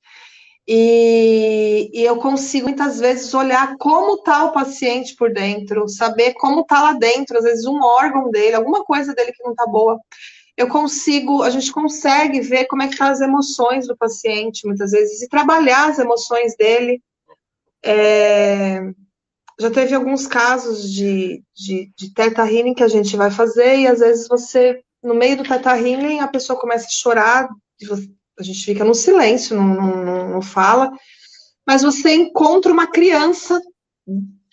E, e, eu consigo muitas vezes olhar como está o paciente por dentro, saber como está lá dentro, às vezes um órgão dele, alguma coisa dele que não está boa. Eu consigo, a gente consegue ver como é que tá as emoções do paciente, muitas vezes, e trabalhar as emoções dele. É, já teve alguns casos de, de, de teta healing que a gente vai fazer e às vezes você, no meio do teta healing, a pessoa começa a chorar, a gente fica no silêncio, não, não, não fala, mas você encontra uma criança,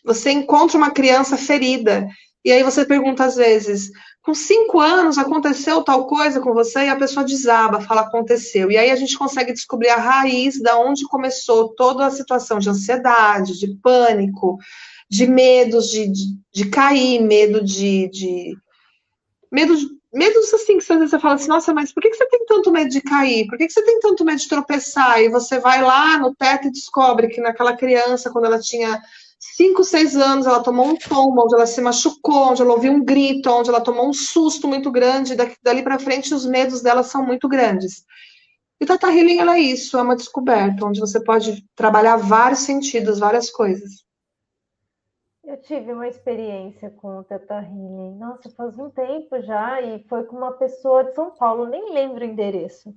você encontra uma criança ferida. E aí você pergunta às vezes, com cinco anos aconteceu tal coisa com você? E a pessoa desaba, fala aconteceu. E aí a gente consegue descobrir a raiz da onde começou toda a situação de ansiedade, de pânico, de medos de, de, de cair, medo de, de medo medos assim que às vezes você fala assim, nossa, mas por que você tem tanto medo de cair? Por que você tem tanto medo de tropeçar? E você vai lá no teto e descobre que naquela criança, quando ela tinha 5, 6 anos, ela tomou um tombo, onde ela se machucou, onde ela ouviu um grito, onde ela tomou um susto muito grande, daqui, dali para frente os medos dela são muito grandes. E Tata Healing é isso, é uma descoberta, onde você pode trabalhar vários sentidos, várias coisas. Eu tive uma experiência com o Teta Healing, nossa, faz um tempo já, e foi com uma pessoa de São Paulo, nem lembro o endereço.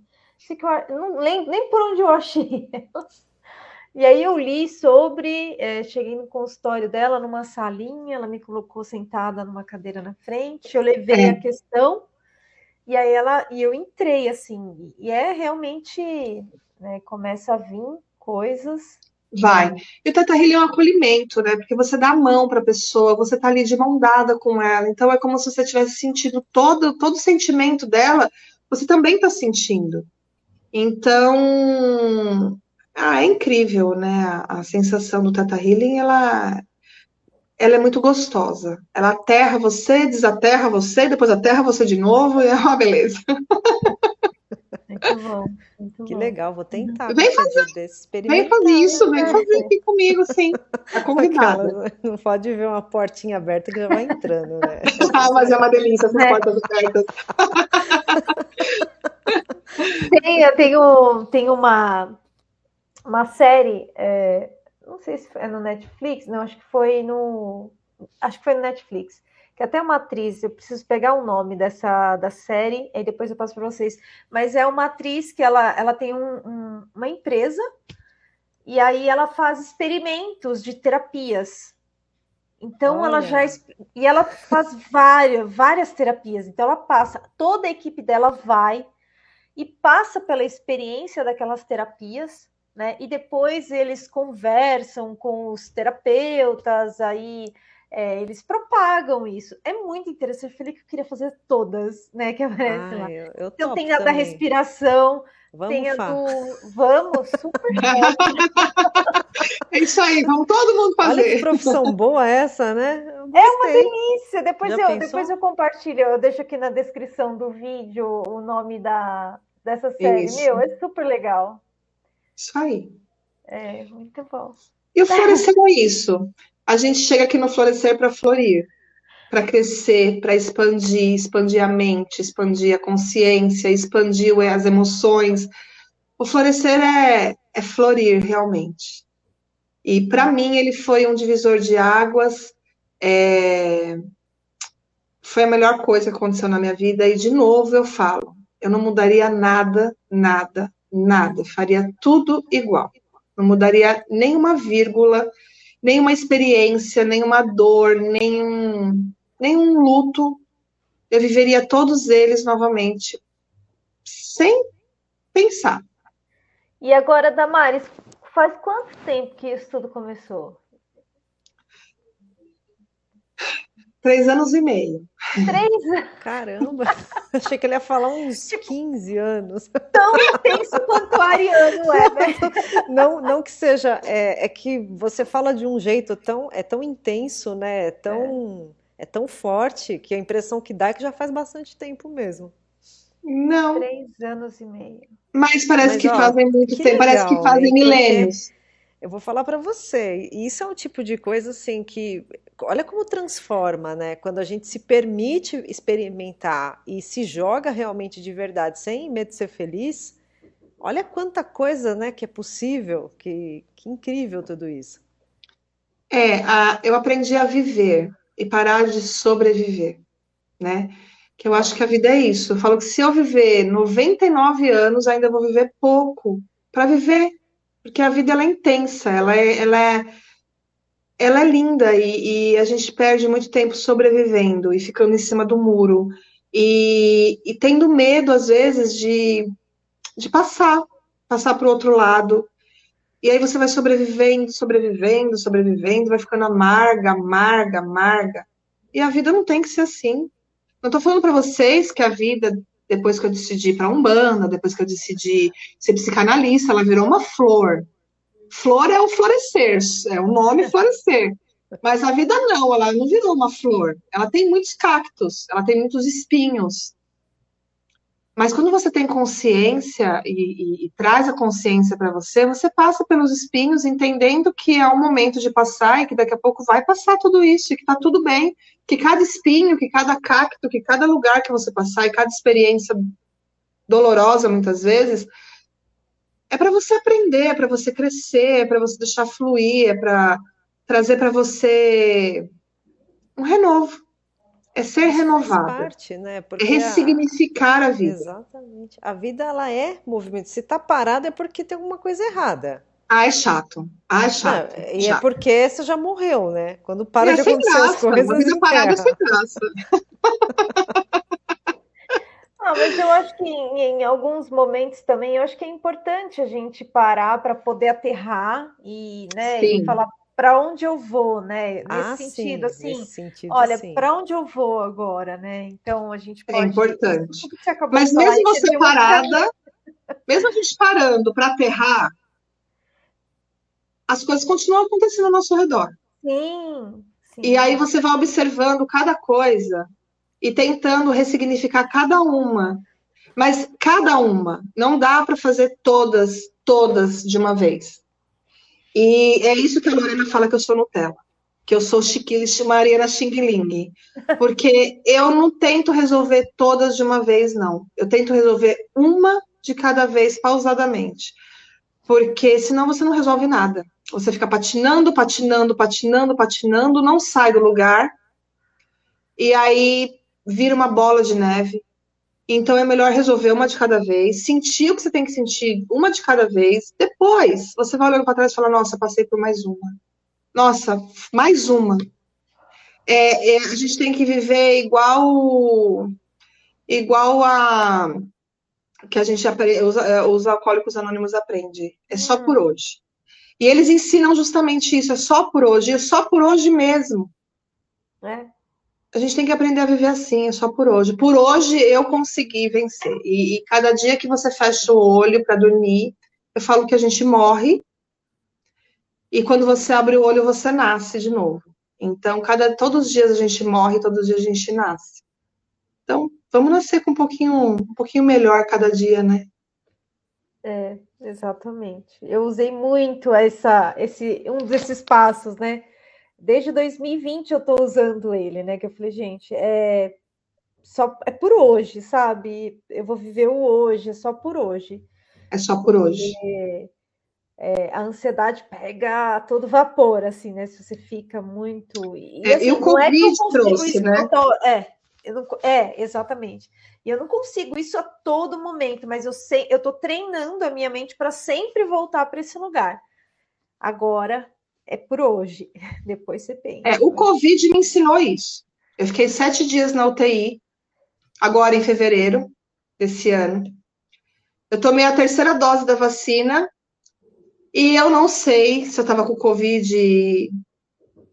Não lembro nem por onde eu achei *laughs* E aí eu li sobre, é, cheguei no consultório dela, numa salinha, ela me colocou sentada numa cadeira na frente, eu levei é. a questão, e aí ela, e eu entrei assim, e é realmente, né, começa a vir coisas. Vai. E o Teta Healing é um acolhimento, né? Porque você dá a mão para a pessoa, você tá ali de mão dada com ela. Então é como se você tivesse sentido todo, todo o sentimento dela, você também está sentindo. Então, ah, é incrível, né? A, a sensação do Tata Healing, ela, ela é muito gostosa. Ela aterra você, desaterra você, depois aterra você de novo, e é uma beleza. *laughs* Muito bom. Muito que bom. legal, vou tentar. Vem fazer, vem fazer isso, vem fazer aqui comigo, sim. Tá *laughs* convidada. Não pode ver uma portinha aberta que já vai entrando, né? *laughs* ah, mas é uma delícia essas é. portas abertas. *laughs* Tem, eu tenho, tenho uma, uma série, é, não sei se é no Netflix, não, acho que foi no. Acho que foi no Netflix. Que até uma atriz, eu preciso pegar o nome dessa da série, aí depois eu passo para vocês. Mas é uma atriz que ela, ela tem um, um, uma empresa e aí ela faz experimentos de terapias. Então Olha. ela já e ela faz várias, várias terapias. Então ela passa, toda a equipe dela vai e passa pela experiência daquelas terapias né? E depois eles conversam com os terapeutas, aí é, eles propagam isso. É muito interessante. Eu falei que eu queria fazer todas, né? Que aparecem lá. Eu, eu então tem a da respiração, Vamos, tem a do. Vamos, super *laughs* É isso aí, vamos todo mundo fazer. Olha que profissão *laughs* boa essa, né? É uma delícia. Depois eu, depois eu compartilho, eu deixo aqui na descrição do vídeo o nome da, dessa série. Isso. Meu, é super legal. Isso aí. É, muito bom. E o é isso. A gente chega aqui no florescer para florir, para crescer, para expandir, expandir a mente, expandir a consciência, expandir as emoções. O florescer é, é florir realmente. E para mim ele foi um divisor de águas. É... Foi a melhor coisa que aconteceu na minha vida. E de novo eu falo, eu não mudaria nada, nada, Nada, faria tudo igual. Não mudaria nenhuma vírgula, nenhuma experiência, nenhuma dor, nenhum, nenhum luto. Eu viveria todos eles novamente, sem pensar. E agora, Damares, faz quanto tempo que isso tudo começou? Três anos e meio. Três? Caramba! *laughs* Achei que ele ia falar uns 15 tipo, anos. Tão intenso quanto o Ariano *laughs* é, né? Não, não que seja. É, é, que você fala de um jeito tão, é tão intenso, né? É tão, é. é tão forte que a impressão que dá é que já faz bastante tempo mesmo. Não. Três anos e meio. Mas parece Mas, que ó, fazem muito tempo, legal, parece que fazem milênios. Eu vou falar para você, isso é um tipo de coisa assim que, olha como transforma, né? Quando a gente se permite experimentar e se joga realmente de verdade, sem medo de ser feliz, olha quanta coisa, né, que é possível, que, que incrível tudo isso. É, a, eu aprendi a viver e parar de sobreviver, né? Que eu acho que a vida é isso. Eu falo que se eu viver 99 anos, ainda vou viver pouco para viver porque a vida ela é intensa, ela é, ela é, ela é linda e, e, a gente perde muito tempo sobrevivendo e ficando em cima do muro e, e tendo medo às vezes de, de passar, passar para o outro lado. E aí você vai sobrevivendo, sobrevivendo, sobrevivendo, vai ficando amarga, amarga, amarga. E a vida não tem que ser assim. Não estou falando para vocês que a vida, depois que eu decidi ir para Umbanda, depois que eu decidi ser psicanalista, ela virou uma flor. Flor é o florescer, é o nome *laughs* florescer. Mas a vida não, ela não virou uma flor. Ela tem muitos cactos, ela tem muitos espinhos. Mas quando você tem consciência e, e, e traz a consciência para você, você passa pelos espinhos entendendo que é o momento de passar e que daqui a pouco vai passar tudo isso, e que está tudo bem, que cada espinho, que cada cacto, que cada lugar que você passar e cada experiência dolorosa muitas vezes é para você aprender, é para você crescer, é para você deixar fluir, é para trazer para você um renovo é ser renovado. Parte, né? é ressignificar a... a... vida. Exatamente. A vida ela é movimento. Se está parada é porque tem alguma coisa errada. Ah, é chato. Ah, é chato. Não, e é chato. é porque você já morreu, né? Quando para é de acontecer graça. as coisas. Uma vida *laughs* parada é sem graça. *laughs* Ah, mas eu acho que em, em, alguns momentos também, eu acho que é importante a gente parar para poder aterrar e, né, e falar, para onde eu vou, né? Nesse ah, sentido, sim, assim, sentido, olha, para onde eu vou agora, né? Então a gente é pode. É importante. Mas mesmo você parada, mesmo a gente parando para aterrar, as coisas continuam acontecendo ao nosso redor. Sim, sim. E aí você vai observando cada coisa e tentando ressignificar cada uma. Mas cada uma, não dá para fazer todas, todas de uma vez. E é isso que a Lorena fala que eu sou Nutella, que eu sou Chiquilish Mariana Xing Ling. Porque eu não tento resolver todas de uma vez, não. Eu tento resolver uma de cada vez, pausadamente. Porque senão você não resolve nada. Você fica patinando, patinando, patinando, patinando, não sai do lugar. E aí vira uma bola de neve. Então é melhor resolver uma de cada vez, sentir o que você tem que sentir uma de cada vez. Depois você vai olhando para trás e fala: Nossa, passei por mais uma. Nossa, mais uma. É, é, a gente tem que viver igual igual a que a gente os, é, os alcoólicos anônimos aprendem. É só uhum. por hoje. E eles ensinam justamente isso, é só por hoje, é só por hoje mesmo. É a gente tem que aprender a viver assim, só por hoje. Por hoje eu consegui vencer. E, e cada dia que você fecha o olho para dormir, eu falo que a gente morre. E quando você abre o olho, você nasce de novo. Então, cada, todos os dias a gente morre, todos os dias a gente nasce. Então, vamos nascer com um pouquinho, um pouquinho melhor cada dia, né? É, exatamente. Eu usei muito essa, esse, um desses passos, né? Desde 2020 eu estou usando ele, né? Que eu falei, gente, é só é por hoje, sabe? Eu vou viver o hoje, é só por hoje. É só por hoje. É, a ansiedade pega todo vapor, assim, né? Se você fica muito. E, é, assim, e o é Covid é trouxe, né? Tô, é, não, é, exatamente. E eu não consigo isso a todo momento, mas eu sei, eu tô treinando a minha mente para sempre voltar para esse lugar. Agora é por hoje. *laughs* Depois você pensa. É, o Covid me ensinou isso. Eu fiquei sete dias na UTI, agora em fevereiro desse ano. Eu tomei a terceira dose da vacina e eu não sei se eu estava com Covid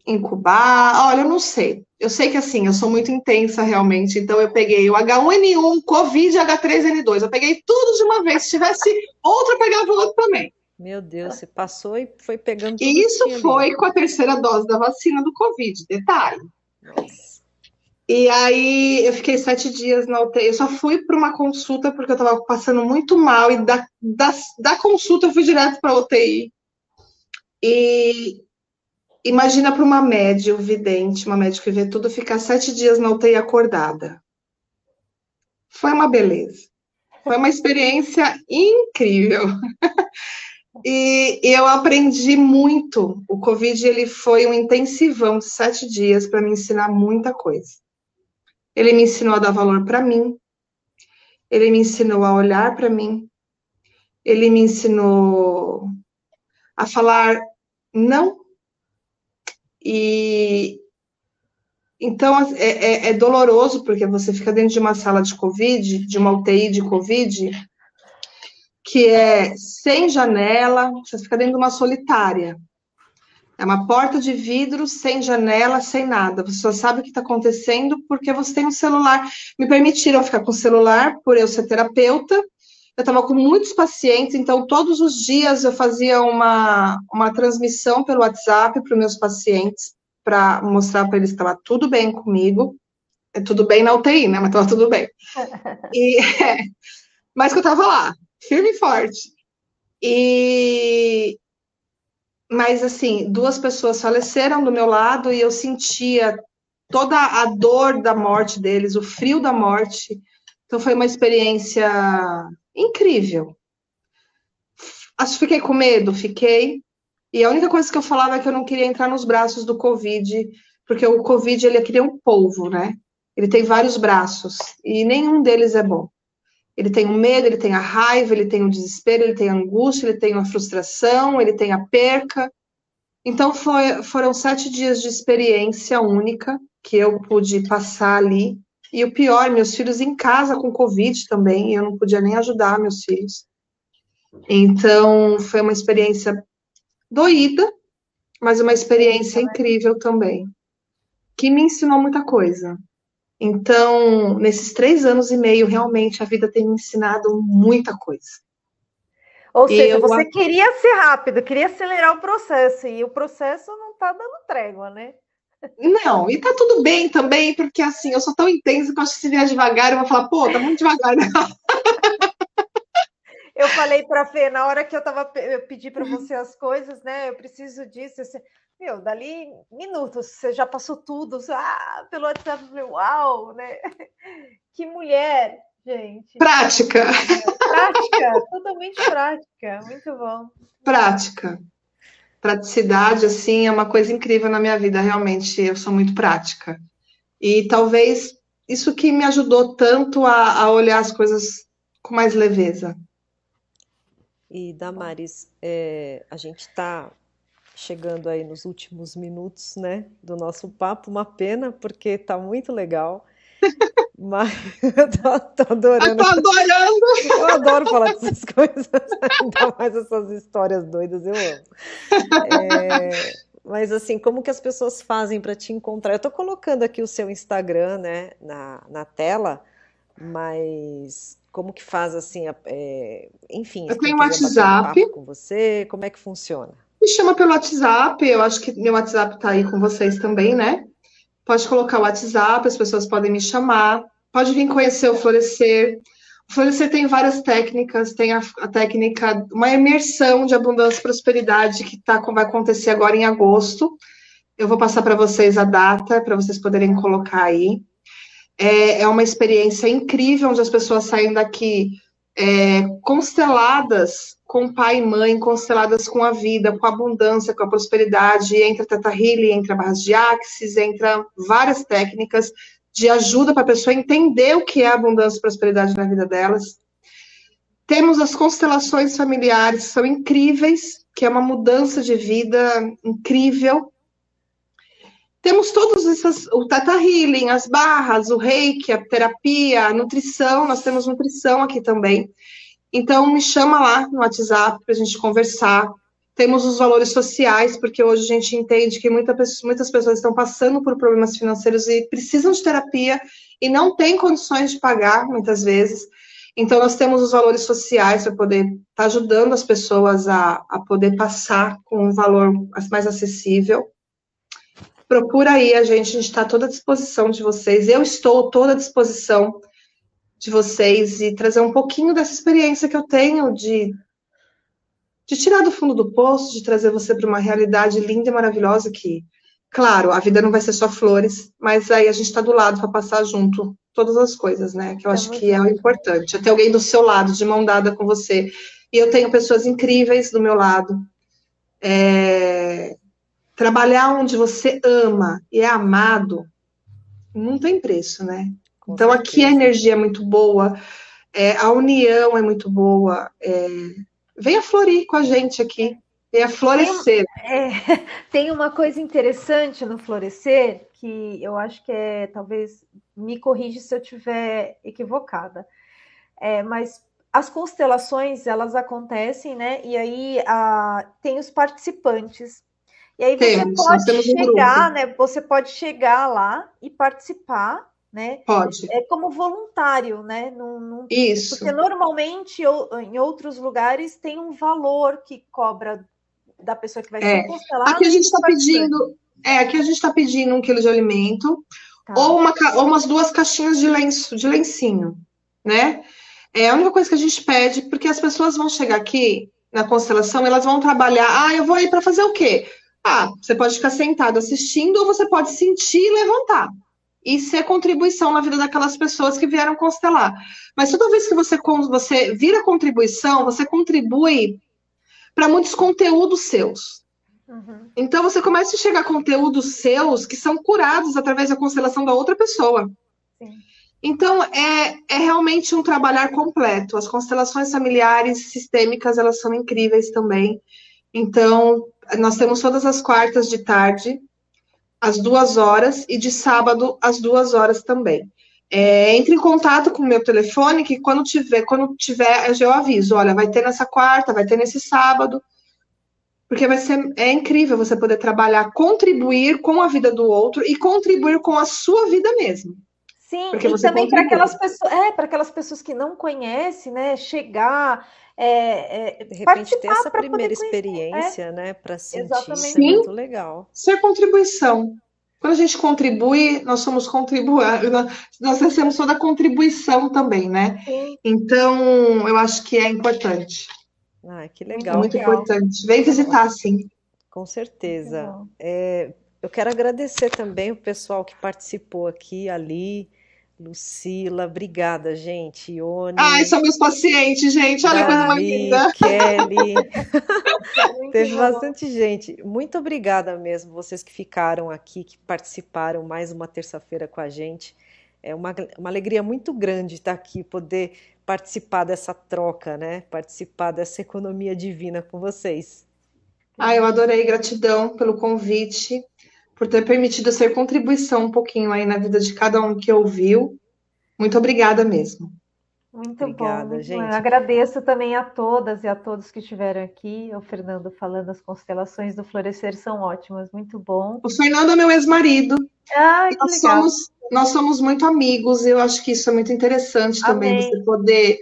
incubar. Olha, eu não sei. Eu sei que assim, eu sou muito intensa realmente, então eu peguei o H1N1, Covid e H3N2. Eu peguei tudo de uma vez. Se tivesse outro, eu pegava outro também. Meu Deus, você passou e foi pegando tudo Isso foi ali. com a terceira dose da vacina do Covid, detalhe. Nossa. E aí eu fiquei sete dias na UTI. Eu só fui para uma consulta porque eu estava passando muito mal, e da, da, da consulta eu fui direto para a UTI. E imagina para uma médium vidente, uma médica que vê tudo, ficar sete dias na UTI acordada. Foi uma beleza. Foi uma experiência incrível. *laughs* E, eu aprendi muito. O Covid ele foi um intensivão de sete dias para me ensinar muita coisa. Ele me ensinou a dar valor para mim. Ele me ensinou a olhar para mim. Ele me ensinou a falar não. E então é, é, é doloroso porque você fica dentro de uma sala de Covid, de uma UTI de Covid, que é sem janela, você fica dentro de uma solitária. É uma porta de vidro sem janela, sem nada. Você só sabe o que está acontecendo porque você tem um celular. Me permitiram ficar com o celular por eu ser terapeuta. Eu estava com muitos pacientes, então todos os dias eu fazia uma, uma transmissão pelo WhatsApp para os meus pacientes para mostrar para eles que estava tudo bem comigo. É tudo bem na UTI, né? Mas estava tudo bem. E, *laughs* é, mas que eu estava lá, firme e forte. E, mas assim, duas pessoas faleceram do meu lado e eu sentia toda a dor da morte deles, o frio da morte. Então foi uma experiência incrível. Acho que fiquei com medo, fiquei. E a única coisa que eu falava é que eu não queria entrar nos braços do Covid, porque o Covid ele é que um polvo, né? Ele tem vários braços e nenhum deles é bom. Ele tem o medo, ele tem a raiva, ele tem o desespero, ele tem a angústia, ele tem a frustração, ele tem a perca. Então foi, foram sete dias de experiência única que eu pude passar ali. E o pior, meus filhos em casa com Covid também, eu não podia nem ajudar meus filhos. Então foi uma experiência doída, mas uma experiência incrível também, que me ensinou muita coisa. Então, nesses três anos e meio, realmente a vida tem me ensinado muita coisa. Ou seja, eu... você queria ser rápido, queria acelerar o processo, e o processo não está dando trégua, né? Não, e tá tudo bem também, porque assim, eu sou tão intensa que eu acho que se vier devagar, eu vou falar, pô, tá muito devagar, né? Eu falei para Fê, na hora que eu tava eu pedi para você as coisas, né? Eu preciso disso. Assim, meu, dali minutos, você já passou tudo, ah, pelo WhatsApp, eu falei, uau, né? *laughs* Que mulher, gente. Prática. *laughs* Prática, totalmente prática, muito bom. Prática. Praticidade, assim, é uma coisa incrível na minha vida, realmente, eu sou muito prática. E talvez isso que me ajudou tanto a, a olhar as coisas com mais leveza. E, Damares, é, a gente está chegando aí nos últimos minutos, né, do nosso papo. Uma pena, porque está muito legal. *laughs* Mas *laughs* eu tô, tô adorando. Eu tô adorando! Eu adoro falar dessas *laughs* coisas, ainda mais essas histórias doidas, eu amo. É, mas assim, como que as pessoas fazem para te encontrar? Eu tô colocando aqui o seu Instagram, né, na, na tela, mas como que faz assim, é, enfim. Eu tenho WhatsApp. Com você, como é que funciona? Me chama pelo WhatsApp, eu acho que meu WhatsApp está aí com vocês também, né? Pode colocar o WhatsApp, as pessoas podem me chamar. Pode vir conhecer o Florescer. O Florescer tem várias técnicas, tem a, a técnica, uma imersão de abundância e prosperidade que tá, vai acontecer agora em agosto. Eu vou passar para vocês a data, para vocês poderem colocar aí. É, é, uma experiência incrível, onde as pessoas saem daqui é, consteladas com pai e mãe, consteladas com a vida, com a abundância, com a prosperidade, entra Teta Healing, entra barras de Axis, entra várias técnicas de ajuda para a pessoa entender o que é abundância e prosperidade na vida delas. Temos as constelações familiares, são incríveis, que é uma mudança de vida incrível. Temos todos esses, o Tata Healing, as barras, o reiki, a terapia, a nutrição, nós temos nutrição aqui também. Então, me chama lá no WhatsApp para a gente conversar. Temos os valores sociais, porque hoje a gente entende que muita, muitas pessoas estão passando por problemas financeiros e precisam de terapia e não têm condições de pagar, muitas vezes. Então, nós temos os valores sociais para poder estar tá ajudando as pessoas a, a poder passar com um valor mais acessível. Procura aí a gente, a gente está à toda disposição de vocês. Eu estou toda à disposição de vocês e trazer um pouquinho dessa experiência que eu tenho de, de tirar do fundo do poço, de trazer você para uma realidade linda e maravilhosa que, claro, a vida não vai ser só flores, mas aí a gente está do lado para passar junto todas as coisas, né? Que eu acho que é o importante. Ter alguém do seu lado, de mão dada com você. E eu tenho pessoas incríveis do meu lado. É... Trabalhar onde você ama e é amado não tem preço, né? então, certeza. aqui a energia é muito boa, é, a união é muito boa. É, venha florir com a gente aqui, venha florescer. Tem, é, *laughs* tem uma coisa interessante no florescer que eu acho que é, talvez, me corrija se eu estiver equivocada, é, mas as constelações elas acontecem, né? E aí a, tem os participantes. E aí você temos, pode chegar, um né? Você pode chegar lá e participar, né? Pode. É como voluntário, né? Num, num... Isso. Porque normalmente em outros lugares tem um valor que cobra da pessoa que vai é. ser constelada. Aqui a gente está pedindo, é, aqui a gente está pedindo um quilo de alimento tá. ou, uma, ou umas duas caixinhas de lenço, de lencinho, né? É a única coisa que a gente pede, porque as pessoas vão chegar aqui na constelação, elas vão trabalhar. Ah, eu vou ir para fazer o quê? Ah, você pode ficar sentado assistindo ou você pode sentir e levantar. Isso é contribuição na vida daquelas pessoas que vieram constelar. Mas toda vez que você, você vira contribuição, você contribui para muitos conteúdos seus. Uhum. Então você começa a chegar conteúdos seus que são curados através da constelação da outra pessoa. Sim. Então, é, é realmente um trabalhar completo. As constelações familiares sistêmicas, elas são incríveis também. Então, nós temos todas as quartas de tarde, às duas horas, e de sábado, às duas horas também. É, entre em contato com o meu telefone, que quando tiver, quando tiver, eu aviso, olha, vai ter nessa quarta, vai ter nesse sábado, porque vai ser é incrível você poder trabalhar, contribuir com a vida do outro e contribuir com a sua vida mesmo. Sim, Porque e também para aquelas pessoas, é, para aquelas pessoas que não conhecem, né, chegar, é, é, de repente ter essa primeira experiência, é. né, para sentir Exatamente. isso é muito legal. Isso é contribuição. Quando a gente contribui, nós somos contribuir, nós recebemos toda a contribuição também, né? Sim. Então, eu acho que é importante. Ah, que legal. Muito legal. importante. Vem visitar, sim. Com certeza. É, eu quero agradecer também o pessoal que participou aqui, ali, Lucila, obrigada, gente. Ione. Ai, são meus pacientes, gente. Olha a coisa mais linda. *laughs* Kelly. Teve bastante gente. Muito obrigada mesmo, vocês que ficaram aqui, que participaram mais uma terça-feira com a gente. É uma, uma alegria muito grande estar aqui, poder participar dessa troca, né? Participar dessa economia divina com vocês. Ah, eu adorei, gratidão pelo convite por ter permitido ser contribuição um pouquinho aí na vida de cada um que ouviu. Muito obrigada mesmo. Muito obrigada, bom. Gente. Eu agradeço também a todas e a todos que estiveram aqui. O Fernando falando, as constelações do florescer são ótimas, muito bom. O Fernando é meu ex-marido. Ah, que nós legal. somos nós somos muito amigos. Eu acho que isso é muito interessante também Amém. você poder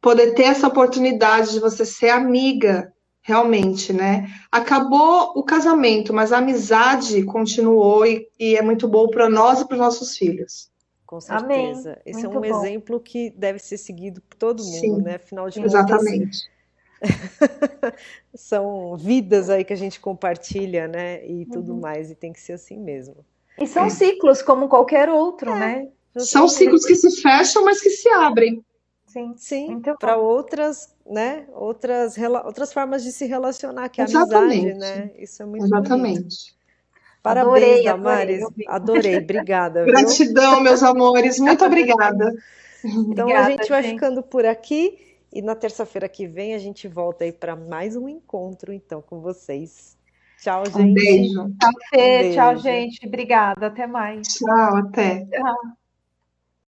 poder ter essa oportunidade de você ser amiga realmente, né? Acabou o casamento, mas a amizade continuou e, e é muito bom para nós e para os nossos filhos. Com certeza. Amém. Esse muito é um bom. exemplo que deve ser seguido por todo mundo, Sim, né? Afinal de exatamente. contas, *laughs* são vidas aí que a gente compartilha, né? E tudo uhum. mais, e tem que ser assim mesmo. E são é. ciclos como qualquer outro, é. né? São ciclos que se fecham, mas que se abrem. Sim, Sim para outras, né? Outras, outras formas de se relacionar, que é a amizade, né? Isso é muito Exatamente. Bonito. Parabéns, adorei, Damares. Adorei, adorei. obrigada. Gratidão, viu? meus amores. Muito obrigada. Então obrigada, a gente vai gente. ficando por aqui e na terça-feira que vem a gente volta aí para mais um encontro então com vocês. Tchau, gente. Um beijo. Tchau, Fê. Um beijo. Tchau, gente. Obrigada. Até mais. Tchau, até. Tchau.